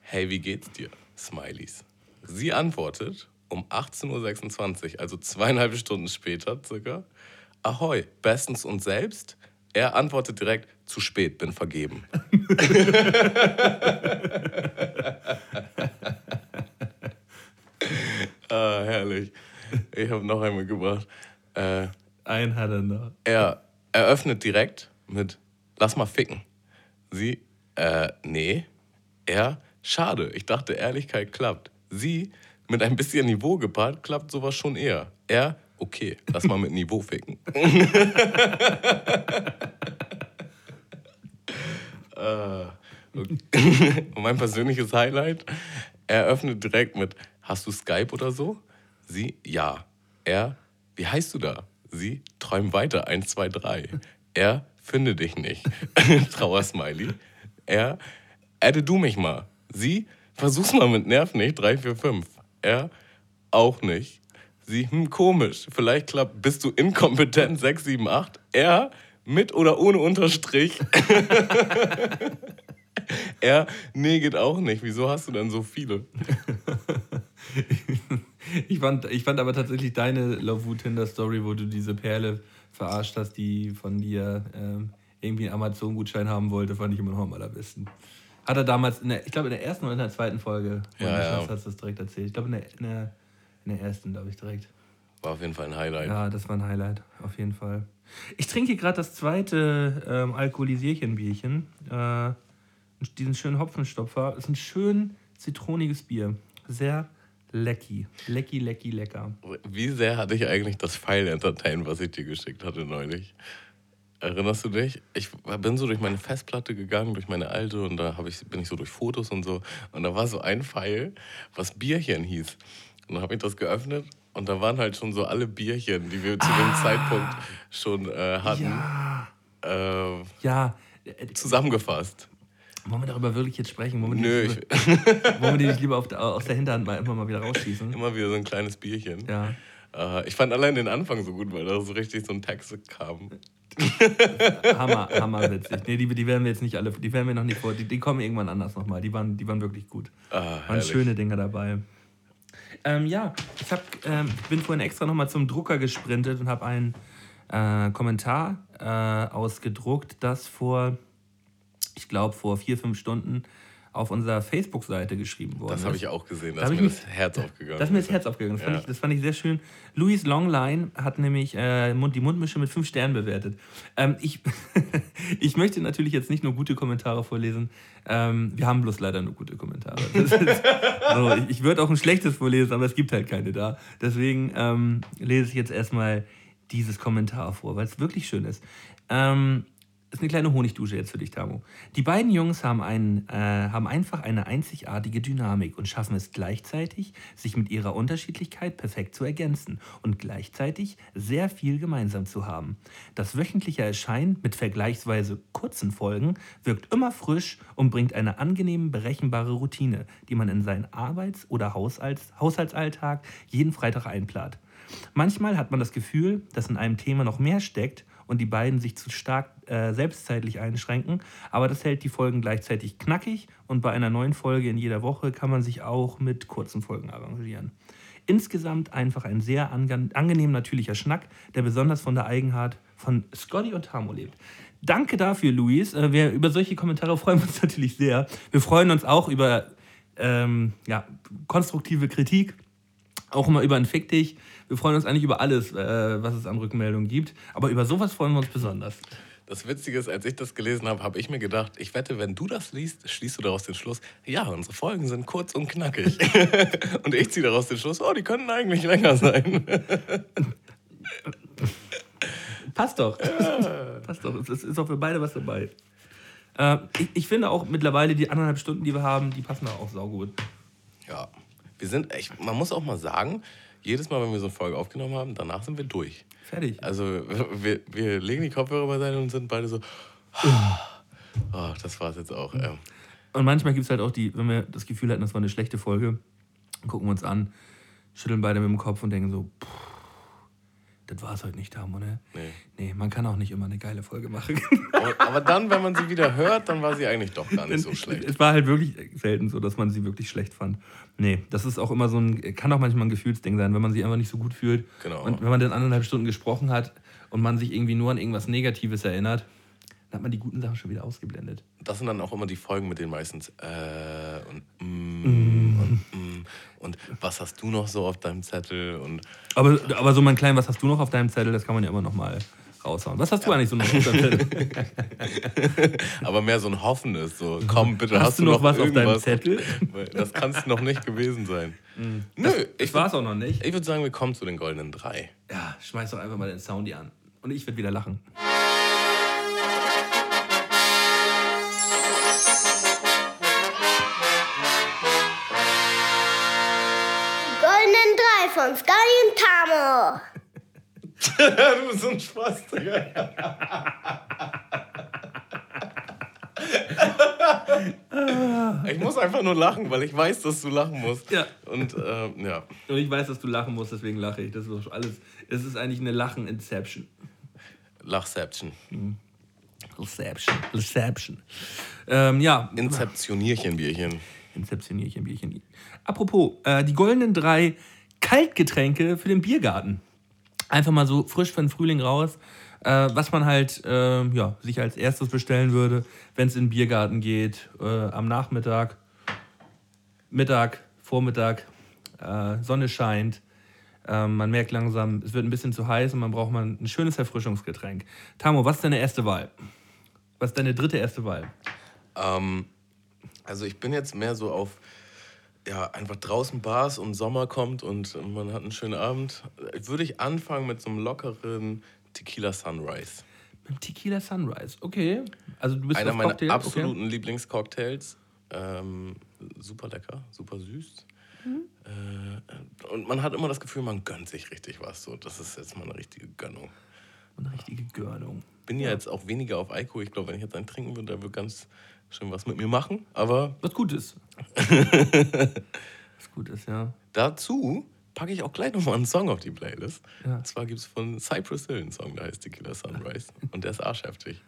Hey, wie geht's dir? Smileys. Sie antwortet um 18.26 Uhr, also zweieinhalb Stunden später circa: Ahoi, bestens und selbst? Er antwortet direkt: Zu spät, bin vergeben. Ah, herrlich. Ich habe noch einmal gebracht. Äh, Ein hat er noch. er eröffnet direkt mit Lass mal ficken. Sie, äh, nee. Er, schade. Ich dachte, Ehrlichkeit klappt. Sie, mit ein bisschen Niveau gepaart, klappt sowas schon eher. Er, okay, lass mal mit Niveau ficken. okay. Und mein persönliches Highlight, er öffnet direkt mit Hast du Skype oder so? Sie, ja. Er, wie heißt du da? Sie, träum weiter, 1, 2, 3. Er, finde dich nicht. Trauersmiley. Er, adde du mich mal. Sie, versuch's mal mit Nerv nicht, 3, 4, 5. Er, auch nicht. Sie, hm, komisch. Vielleicht klappt, bist du inkompetent, 6, 7, 8. Er, mit oder ohne Unterstrich. er, nee, geht auch nicht. Wieso hast du denn so viele? Ich fand, ich fand aber tatsächlich deine Love Wu Tinder Story, wo du diese Perle verarscht hast, die von dir ähm, irgendwie einen Amazon-Gutschein haben wollte, fand ich immer noch am allerbesten. Hat er damals, in der, ich glaube in der ersten oder in der zweiten Folge, Ja, ja. Hast du das direkt erzählt. Ich glaube in der, in, der, in der ersten, glaube ich, direkt. War auf jeden Fall ein Highlight. Ja, das war ein Highlight, auf jeden Fall. Ich trinke hier gerade das zweite ähm, Alkoholisierchen-Bierchen. Äh, diesen schönen Hopfenstopfer. ist ein schön zitroniges Bier. Sehr lecky. Lecky, lecky, lecker. Wie sehr hatte ich eigentlich das File entertained, was ich dir geschickt hatte neulich? Erinnerst du dich? Ich bin so durch meine Festplatte gegangen, durch meine alte, und da ich, bin ich so durch Fotos und so. Und da war so ein Pfeil, was Bierchen hieß. Und dann habe ich das geöffnet und da waren halt schon so alle Bierchen, die wir zu dem Zeitpunkt schon äh, hatten, Ja, äh, ja. Zusammengefasst. Wollen wir darüber wirklich jetzt sprechen? Wollen wir Nö, ich, wollen wir die nicht lieber auf der, aus der Hinterhand mal immer mal wieder rausschießen? immer wieder so ein kleines Bierchen. Ja. Äh, ich fand allein den Anfang so gut, weil da so richtig so ein Text kam. Hammer, hammerwitzig. Nee, die, die werden wir jetzt nicht alle, die werden wir noch nicht vor, die, die kommen irgendwann anders nochmal. Die waren, die waren wirklich gut. Ah, Waren schöne Dinge dabei. Ähm, ja, ich hab, ähm, bin vorhin extra nochmal zum Drucker gesprintet und habe einen äh, Kommentar äh, ausgedruckt, das vor, ich glaube, vor vier, fünf Stunden auf unserer Facebook-Seite geschrieben worden Das habe ich auch gesehen. Da ist mir das Herz aufgegangen. Das ist mir das Herz aufgegangen. Das, fand Ja. ich, das fand ich sehr schön. Louis Longline hat nämlich äh, die Mundmische mit fünf Sternen bewertet. Ähm, ich, ich möchte natürlich jetzt nicht nur gute Kommentare vorlesen. Ähm, wir haben bloß leider nur gute Kommentare. Ist, so, ich ich würde auch ein schlechtes vorlesen, aber es gibt halt keine da. Deswegen ähm, lese ich jetzt erstmal dieses Kommentar vor, weil es wirklich schön ist. Ähm, ist eine kleine Honigdusche jetzt für dich, Tamo. Die beiden Jungs haben, einen, äh, haben einfach eine einzigartige Dynamik und schaffen es gleichzeitig, sich mit ihrer Unterschiedlichkeit perfekt zu ergänzen und gleichzeitig sehr viel gemeinsam zu haben. Das wöchentliche Erscheinen mit vergleichsweise kurzen Folgen wirkt immer frisch und bringt eine angenehm berechenbare Routine, die man in seinen Arbeits- oder Haushalts Haushaltsalltag jeden Freitag einplant. Manchmal hat man das Gefühl, dass in einem Thema noch mehr steckt und die beiden sich zu stark äh, selbstzeitlich einschränken, aber das hält die Folgen gleichzeitig knackig und bei einer neuen Folge in jeder Woche kann man sich auch mit kurzen Folgen arrangieren. Insgesamt einfach ein sehr ange angenehm natürlicher Schnack, der besonders von der Eigenart von Scotty und Tamo lebt. Danke dafür, Luis. Äh, wir, über solche Kommentare freuen wir uns natürlich sehr. Wir freuen uns auch über ähm, ja, konstruktive Kritik auch immer über ein Fick dich. Wir freuen uns eigentlich über alles, äh, was es an Rückmeldungen gibt. Aber über sowas freuen wir uns besonders. Das Witzige ist, als ich das gelesen habe, habe ich mir gedacht, ich wette, wenn du das liest, schließt du daraus den Schluss, ja, unsere Folgen sind kurz und knackig. und ich ziehe daraus den Schluss, oh, die könnten eigentlich länger sein. Passt doch. Passt doch. Es ist, ist auch für beide was dabei. Äh, ich, ich finde auch mittlerweile die anderthalb Stunden, die wir haben, die passen da auch saugut. ja, wir sind echt, man muss auch mal sagen, jedes Mal, wenn wir so eine Folge aufgenommen haben, danach sind wir durch. Fertig. Also wir, wir legen die Kopfhörer beiseite und sind beide so, oh, das war's jetzt auch. Ähm, Und manchmal gibt es halt auch die, wenn wir das Gefühl hatten, das war eine schlechte Folge, gucken wir uns an, schütteln beide mit dem Kopf und denken so, puh, das war es heute nicht, Tamo, ne? Nee. Nee, man kann auch nicht immer eine geile Folge machen. aber, aber dann, wenn man sie wieder hört, dann war sie eigentlich doch gar nicht so schlecht. Es war halt wirklich selten so, dass man sie wirklich schlecht fand. Nee, das ist auch immer so ein, kann auch manchmal ein Gefühlsding sein, wenn man sich einfach nicht so gut fühlt. Genau. Und wenn man dann anderthalb Stunden gesprochen hat und man sich irgendwie nur an irgendwas Negatives erinnert, dann hat man die guten Sachen schon wieder ausgeblendet. Das sind dann auch immer die Folgen mit den meistens äh und mm, und mm und was hast du noch so auf deinem Zettel und Aber, aber so mein Klein, was hast du noch auf deinem Zettel, das kann man ja immer noch mal raushauen. Was hast du eigentlich so noch auf deinem Zettel? aber mehr so ein hoffendes so komm bitte Hast, du noch was auf deinem? Zettel? Das kann es noch nicht gewesen sein. Nö, Das ich, war es auch noch nicht. ich würde sagen, wir kommen zu den goldenen drei. Ja, schmeiß doch einfach mal den Soundy an. Und ich werde wieder lachen. Von Scully und Tamo. du bist so ein Spaß, Digga. Ich muss einfach nur lachen, weil ich weiß, dass du lachen musst. Ja. Und ähm, ja, Und ich weiß, dass du lachen musst, deswegen lache ich. Das ist alles. Es ist eigentlich eine Lachen-Inception. Lachception. Reception. Reception. Ähm, ja, Inzeptionierchen, Bierchen. Inzeptionierchen, Bierchen. Apropos, äh, die goldenen drei Kaltgetränke für den Biergarten. Einfach mal so frisch für den Frühling raus. Äh, was man halt äh, ja, sich als erstes bestellen würde, wenn es in den Biergarten geht, äh, am Nachmittag, Mittag, Vormittag, äh, Sonne scheint. Äh, man merkt langsam, es wird ein bisschen zu heiß und man braucht mal ein schönes Erfrischungsgetränk. Tamo, was ist deine erste Wahl? Was ist deine dritte erste Wahl? Ähm, also ich bin jetzt mehr so auf, ja, einfach draußen Bars und Sommer kommt und man hat einen schönen Abend. Würde ich anfangen mit so einem lockeren Tequila Sunrise. Mit dem Tequila Sunrise, okay. Also du bist Einer meiner Cocktail, absoluten Lieblingscocktails. Ähm, super lecker, super süß. Äh, und man hat immer das Gefühl, man gönnt sich richtig was. So, das ist jetzt mal eine richtige Gönnung. Okay. Eine richtige Gönnung. Bin ja jetzt auch weniger auf Alkohol. Ich glaube, wenn ich jetzt einen trinken würde, der würde ganz schön was mit mir machen. Aber Was gut ist. Was gut ist, ja. dazu packe ich auch gleich nochmal einen Song auf die Playlist. Ja. Und zwar gibt es von Cypress Hill einen Song, der heißt Tequila Sunrise. Und der ist arschheftig.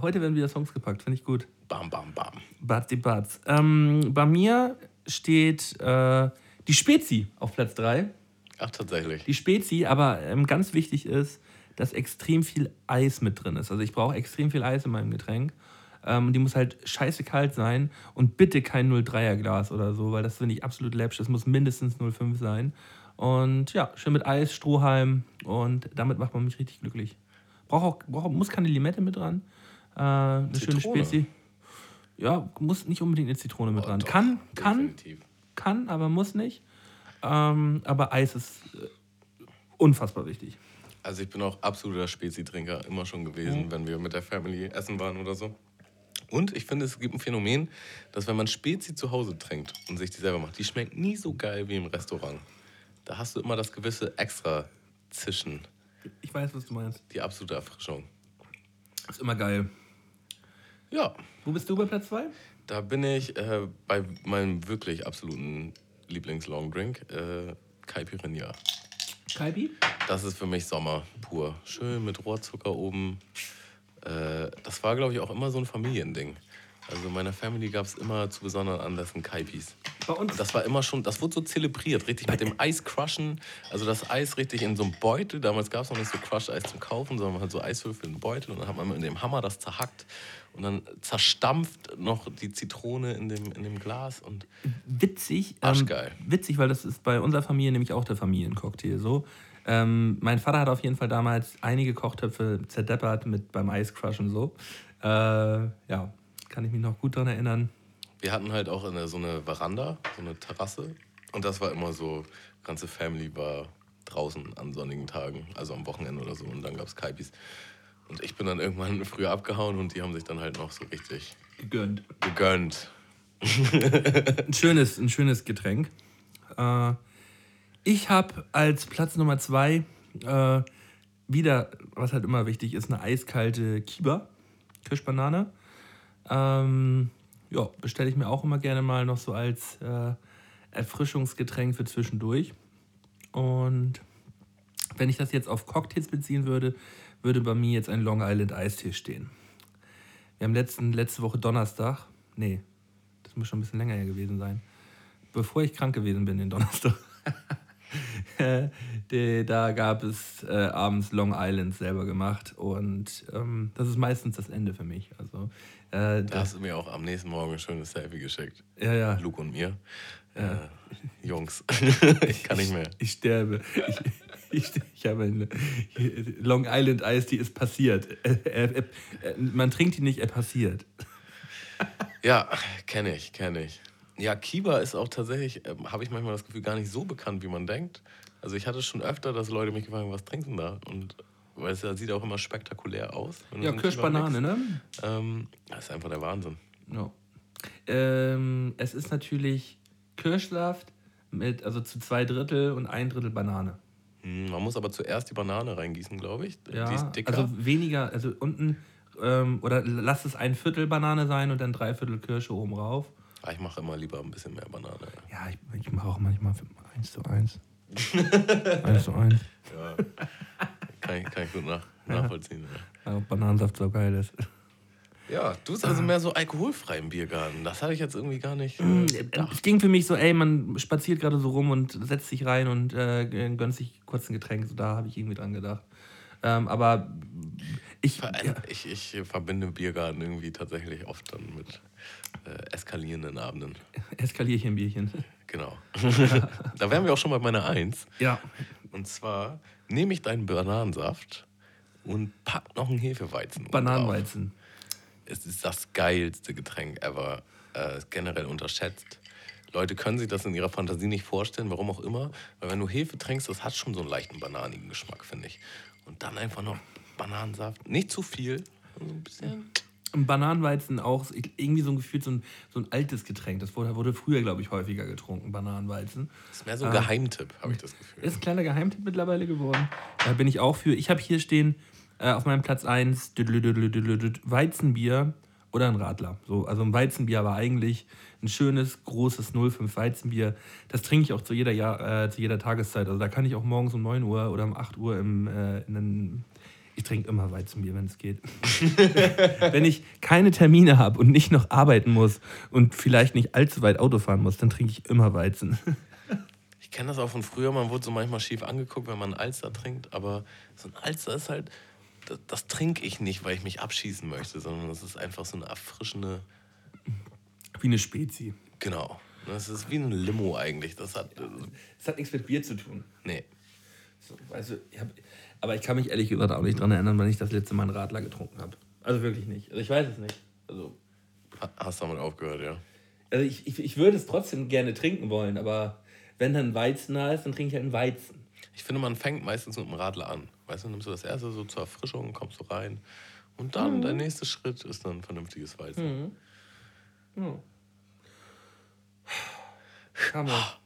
Heute werden wieder Songs gepackt, finde ich gut. Bam, bam, bam. Bats die Bats. Ähm, bei mir steht äh, die Spezi auf Platz 3. Ach, tatsächlich. Die Spezi, aber ähm, ganz wichtig ist, dass extrem viel Eis mit drin ist. Also ich brauche extrem viel Eis in meinem Getränk. Ähm, die muss halt scheiße kalt sein und bitte kein 0,3er Glas oder so, weil das finde ich absolut läppisch. Das muss mindestens 0,5 sein. Und ja, schön mit Eis, Strohhalm und damit macht man mich richtig glücklich. Braucht auch, braucht, muss keine Limette mit dran. Äh, eine schöne Zitrone. Spezi. Ja, muss nicht unbedingt eine Zitrone mit Oh, dran. doch, Kann, kann, definitiv. kann, aber muss nicht. Ähm, aber Eis ist äh, unfassbar wichtig. Also ich bin auch absoluter Spezi-Trinker, immer schon gewesen, wenn wir mit der Family essen waren oder so. Und ich finde, es gibt ein Phänomen, dass wenn man Spezi zu Hause trinkt und sich die selber macht, die schmeckt nie so geil wie im Restaurant. Da hast du immer das gewisse extra Zischen, Ich weiß, was du meinst. die absolute Erfrischung. Ist immer geil. Ja, Wo bist du bei Platz 2? da bin ich äh, bei meinem wirklich absoluten Lieblings-Longdrink, äh, Caipirinha. Kalbi? Das ist für mich Sommer pur. Schön mit Rohrzucker oben. Äh, das war, glaube ich, auch immer so ein Familiending. Also in meiner Family gab es immer zu besonderen Anlässen Kaipis. Bei uns. Und das war immer schon, das wurde so zelebriert, richtig mit dem Eis crushen. Also das Eis richtig in so einem Beutel. Damals gab es noch nicht so Crushed Eis zum Kaufen, sondern man hat so Eiswürfel in einem Beutel und dann hat man mit dem Hammer das zerhackt und dann zerstampft noch die Zitrone in dem, in dem Glas und witzig. Arschgeil. witzig, weil das ist bei unserer Familie nämlich auch der Familiencocktail so. Ähm, mein Vater hat auf jeden Fall damals einige Kochtöpfe zerdeppert mit beim Eiscrush und so. Äh, ja, kann ich mich noch gut daran erinnern. Wir hatten halt auch eine, so eine Veranda, so eine Terrasse. Und das war immer so, ganze Family war draußen an sonnigen Tagen, also am Wochenende oder so. Und dann gab es Kaipis. Und ich bin dann irgendwann früher abgehauen und die haben sich dann halt noch so richtig Gegönnt. gegönnt. Ein schönes, ein schönes Getränk. Äh, ich habe als Platz Nummer zwei äh, wieder, was halt immer wichtig ist, eine eiskalte Kiba, Kirschbanane. Ähm, ja, bestelle ich mir auch immer gerne mal noch so als äh, Erfrischungsgetränk für zwischendurch. Und wenn ich das jetzt auf Cocktails beziehen würde, würde bei mir jetzt ein Long Island Eistee stehen. Wir haben letzten, letzte Woche Donnerstag, nee, das muss schon ein bisschen länger her gewesen sein, bevor ich krank gewesen bin, den Donnerstag. äh, die- da gab es äh, abends Long Island selber gemacht und ähm, das ist meistens das Ende für mich. Also, äh, Da hast du mir auch am nächsten Morgen ein schönes Selfie geschickt. ja, ja. Luke und mir. Äh, Jungs, ich kann nicht mehr. Ich sterbe. Ich, ich, ich habe eine Long Island Eis, die ist passiert. Er, er, er, man trinkt die nicht, er passiert. Ja, kenne ich, kenne ich. Ja, Kiba ist auch tatsächlich, ähm, habe ich manchmal das Gefühl, gar nicht so bekannt, wie man denkt. Also ich hatte schon öfter, dass Leute mich gefragt haben, was trinken da? Und weil es ja, sieht auch immer spektakulär aus. Ja, Kirschbanane, ne? Ähm, das ist einfach der Wahnsinn. Ja. Ähm, es ist natürlich Kirschsaft mit, also zu zwei Drittel und ein Drittel Banane. Hm, Man muss aber zuerst die Banane reingießen, glaube ich. Ja, Die ist dicker. also weniger, also unten, ähm, oder lass es ein Viertel Banane sein und dann drei Viertel Kirsche oben rauf. Ah, ich mache immer lieber ein bisschen mehr Banane. Ja, ich, ich mache auch manchmal eins zu eins. Eins zu eins. Ja. kann, ich, kann ich gut nach, nachvollziehen. Ja. Ja, Bananensaft so geil ist. ja, du bist also mehr so alkoholfrei im Biergarten. Das hatte ich jetzt irgendwie gar nicht Mm, äh, gedacht. Es ging für mich so, ey, man spaziert gerade so rum und setzt sich rein und äh, gönnt sich kurz ein Getränk. So, da habe ich irgendwie dran gedacht. Ähm, aber ich. Ja, Ich, ich verbinde Biergarten irgendwie tatsächlich oft dann mit äh, eskalierenden Abenden. eskaliere ich ein Bierchen. Genau. da wären wir auch schon bei meiner Eins. Ja. Und zwar nehme ich deinen Bananensaft und pack noch einen Hefeweizen. Bananenweizen. Es ist das geilste Getränk ever. Äh, generell unterschätzt. Leute können sich das in ihrer Fantasie nicht vorstellen, warum auch immer. Weil wenn du Hefe trinkst, das hat schon so einen leichten bananigen Geschmack, finde ich. Und dann einfach noch Bananensaft. Nicht zu viel. So ein bisschen. Und Bananenweizen auch irgendwie so ein Gefühl, so ein, so ein altes Getränk. Das wurde, wurde früher, glaube ich, häufiger getrunken, Bananenweizen. Das ist mehr so ein Geheimtipp, habe ich das Gefühl. Ist ein kleiner Geheimtipp mittlerweile geworden. Da bin ich auch für. Ich habe hier stehen äh, auf meinem Platz 1 Weizenbier oder ein Radler. So, also ein Weizenbier war eigentlich ein schönes, großes 05 Weizenbier. Das trinke ich auch zu jeder, Jahr, äh, zu jeder Tageszeit. Also da kann ich auch morgens um 9 Uhr oder um 8 Uhr im, äh, in einen ich trinke immer Weizenbier, wenn es geht. wenn ich keine Termine habe und nicht noch arbeiten muss und vielleicht nicht allzu weit Auto fahren muss, dann trinke ich immer Weizen. Ich kenne das auch von früher. Man wurde so manchmal schief angeguckt, wenn man einen Alster trinkt. Aber so ein Alster ist halt das, das trinke ich nicht, weil ich mich abschießen möchte, sondern das ist einfach so eine erfrischende, Wie eine Spezi. genau. Das ist wie ein Limo eigentlich. Das hat, Das hat nichts mit Bier zu tun. nee. So, du, ich hab, aber ich kann mich ehrlich gesagt auch nicht daran erinnern, wann ich das letzte Mal einen Radler getrunken habe. Also wirklich nicht. Also ich weiß es nicht. Also, Ha- Hast damit aufgehört, ja. also ich, ich, ich würde es trotzdem gerne trinken wollen, aber wenn dann Weizen da ist, dann trinke ich halt einen Weizen. Ich finde, man fängt meistens mit dem Radler an. Weißt du, nimmst du das erste so zur Erfrischung, kommst du rein. Und dann der nächste Schritt ist dann ein vernünftiges Weizen. Hammer.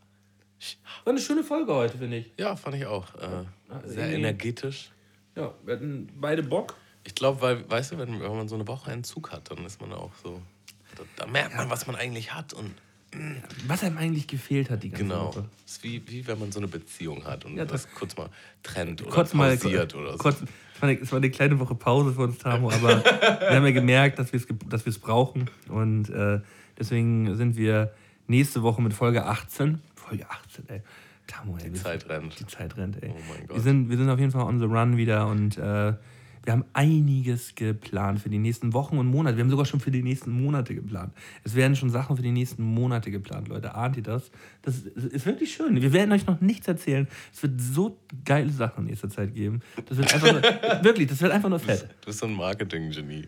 War eine schöne Folge heute, finde ich. Ja, fand ich auch. Äh, sehr energetisch. Ja, wir hatten beide Bock. Ich glaube, weil, weißt du, wenn, wenn man so eine Woche einen Zug hat, dann ist man auch so. Da, da merkt man, was man eigentlich hat. Und Was einem eigentlich gefehlt hat die ganze genau. Woche. Es ist wie, wie wenn man so eine Beziehung hat und Ja, das das- kurz mal trennt oder kurz mal pausiert oder so. kurz, es, war eine, es war eine kleine Woche Pause für uns, Tamo, aber wir haben ja gemerkt, dass wir es dass brauchen und äh, deswegen sind wir nächste Woche mit Folge 18. Folge 18, ey. Tamo, ey. Die Zeit rennt. Die Zeit rennt, ey. Oh mein Gott. Wir sind, wir sind auf jeden Fall on the run wieder und äh, wir haben einiges geplant für die nächsten Wochen und Monate. Wir haben sogar schon für die nächsten Monate geplant. Es werden schon Sachen für die nächsten Monate geplant, Leute. Ahnt ihr das? Das ist, wirklich schön. Wir werden euch noch nichts erzählen. Es wird so geile Sachen in nächster Zeit geben. Das wird einfach nur, wirklich, das wird einfach nur fett. Du bist so ein Marketing-Genie.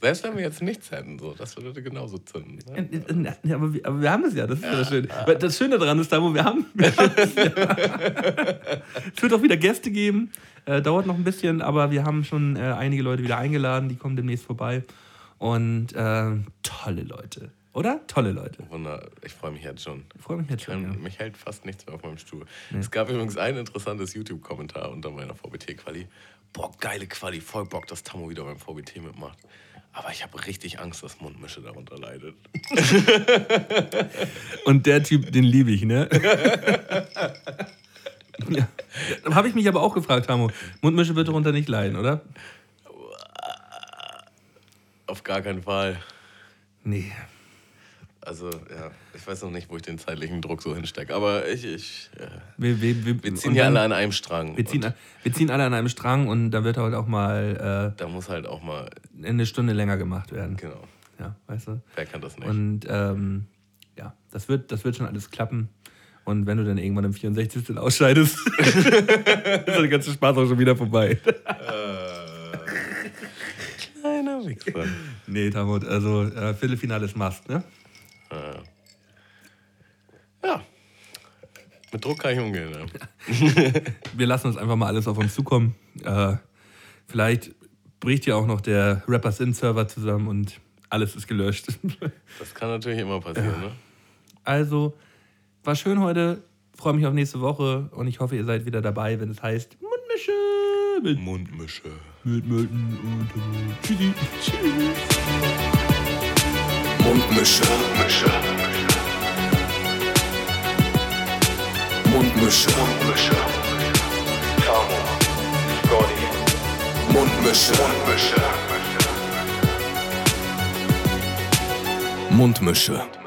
Selbst wenn wir jetzt nichts hätten, so, das würde genauso zünden. Ne? Ja, aber, wir, aber wir haben es ja, das ist ja das Schöne. Weil Das Schöne daran ist, da wo wir haben. Wir haben es, ja. es wird auch wieder Gäste geben. Äh, dauert noch ein bisschen, aber wir haben schon äh, einige Leute wieder eingeladen, die kommen demnächst vorbei. Und äh, tolle Leute. Oder? Tolle Leute. Wunder, ich freue mich jetzt schon. Ich freue mich jetzt schon. Ja. Mich hält fast nichts mehr auf meinem Stuhl. Es gab übrigens ein interessantes YouTube-Kommentar unter meiner VBT-Quali. Boah, geile Quali, voll Bock, dass Tammo wieder beim VBT mitmacht. Aber ich habe richtig Angst, dass Mundmische darunter leidet. Und der Typ, den liebe ich, ne? ja. Habe ich mich aber auch gefragt, Hamo. Mundmische wird darunter nicht leiden, oder? Auf gar keinen Fall. Nee. Also, ja, ich weiß noch nicht, wo ich den zeitlichen Druck so hinstecke. Aber ich, ich äh, Wir, wir, wir, wir ziehen ja alle an einem Strang. Wir ziehen, wir ziehen alle an einem Strang und da wird heute auch mal da muss halt auch mal, äh, eine Stunde länger gemacht werden. genau, Ja, weißt du? wer kann das nicht? Und ähm, ja, das wird, das wird schon alles klappen. Und wenn du dann irgendwann im 64. ausscheidest, ist der ganze Spaß auch schon wieder vorbei. Kleiner Wichser. nee, Tamut, also äh, Viertelfinale ist Must, ne? Ja, mit Druck kann ich umgehen. Ne? Wir lassen uns einfach mal alles auf uns zukommen. Äh, vielleicht bricht ja auch noch der Rappers In Server zusammen und alles ist gelöscht. Das kann natürlich immer passieren. Ne? Also, war schön heute. Freue mich auf nächste Woche und ich hoffe, ihr seid wieder dabei, wenn es heißt Mundmische mit, Mundmische. mit Milton und Tschüssi. Tschüss. Mundmische. Mundmische. Mundmische. Mundmische. Tamo. Scotty. Mundmische. Mundmische. Mundmische.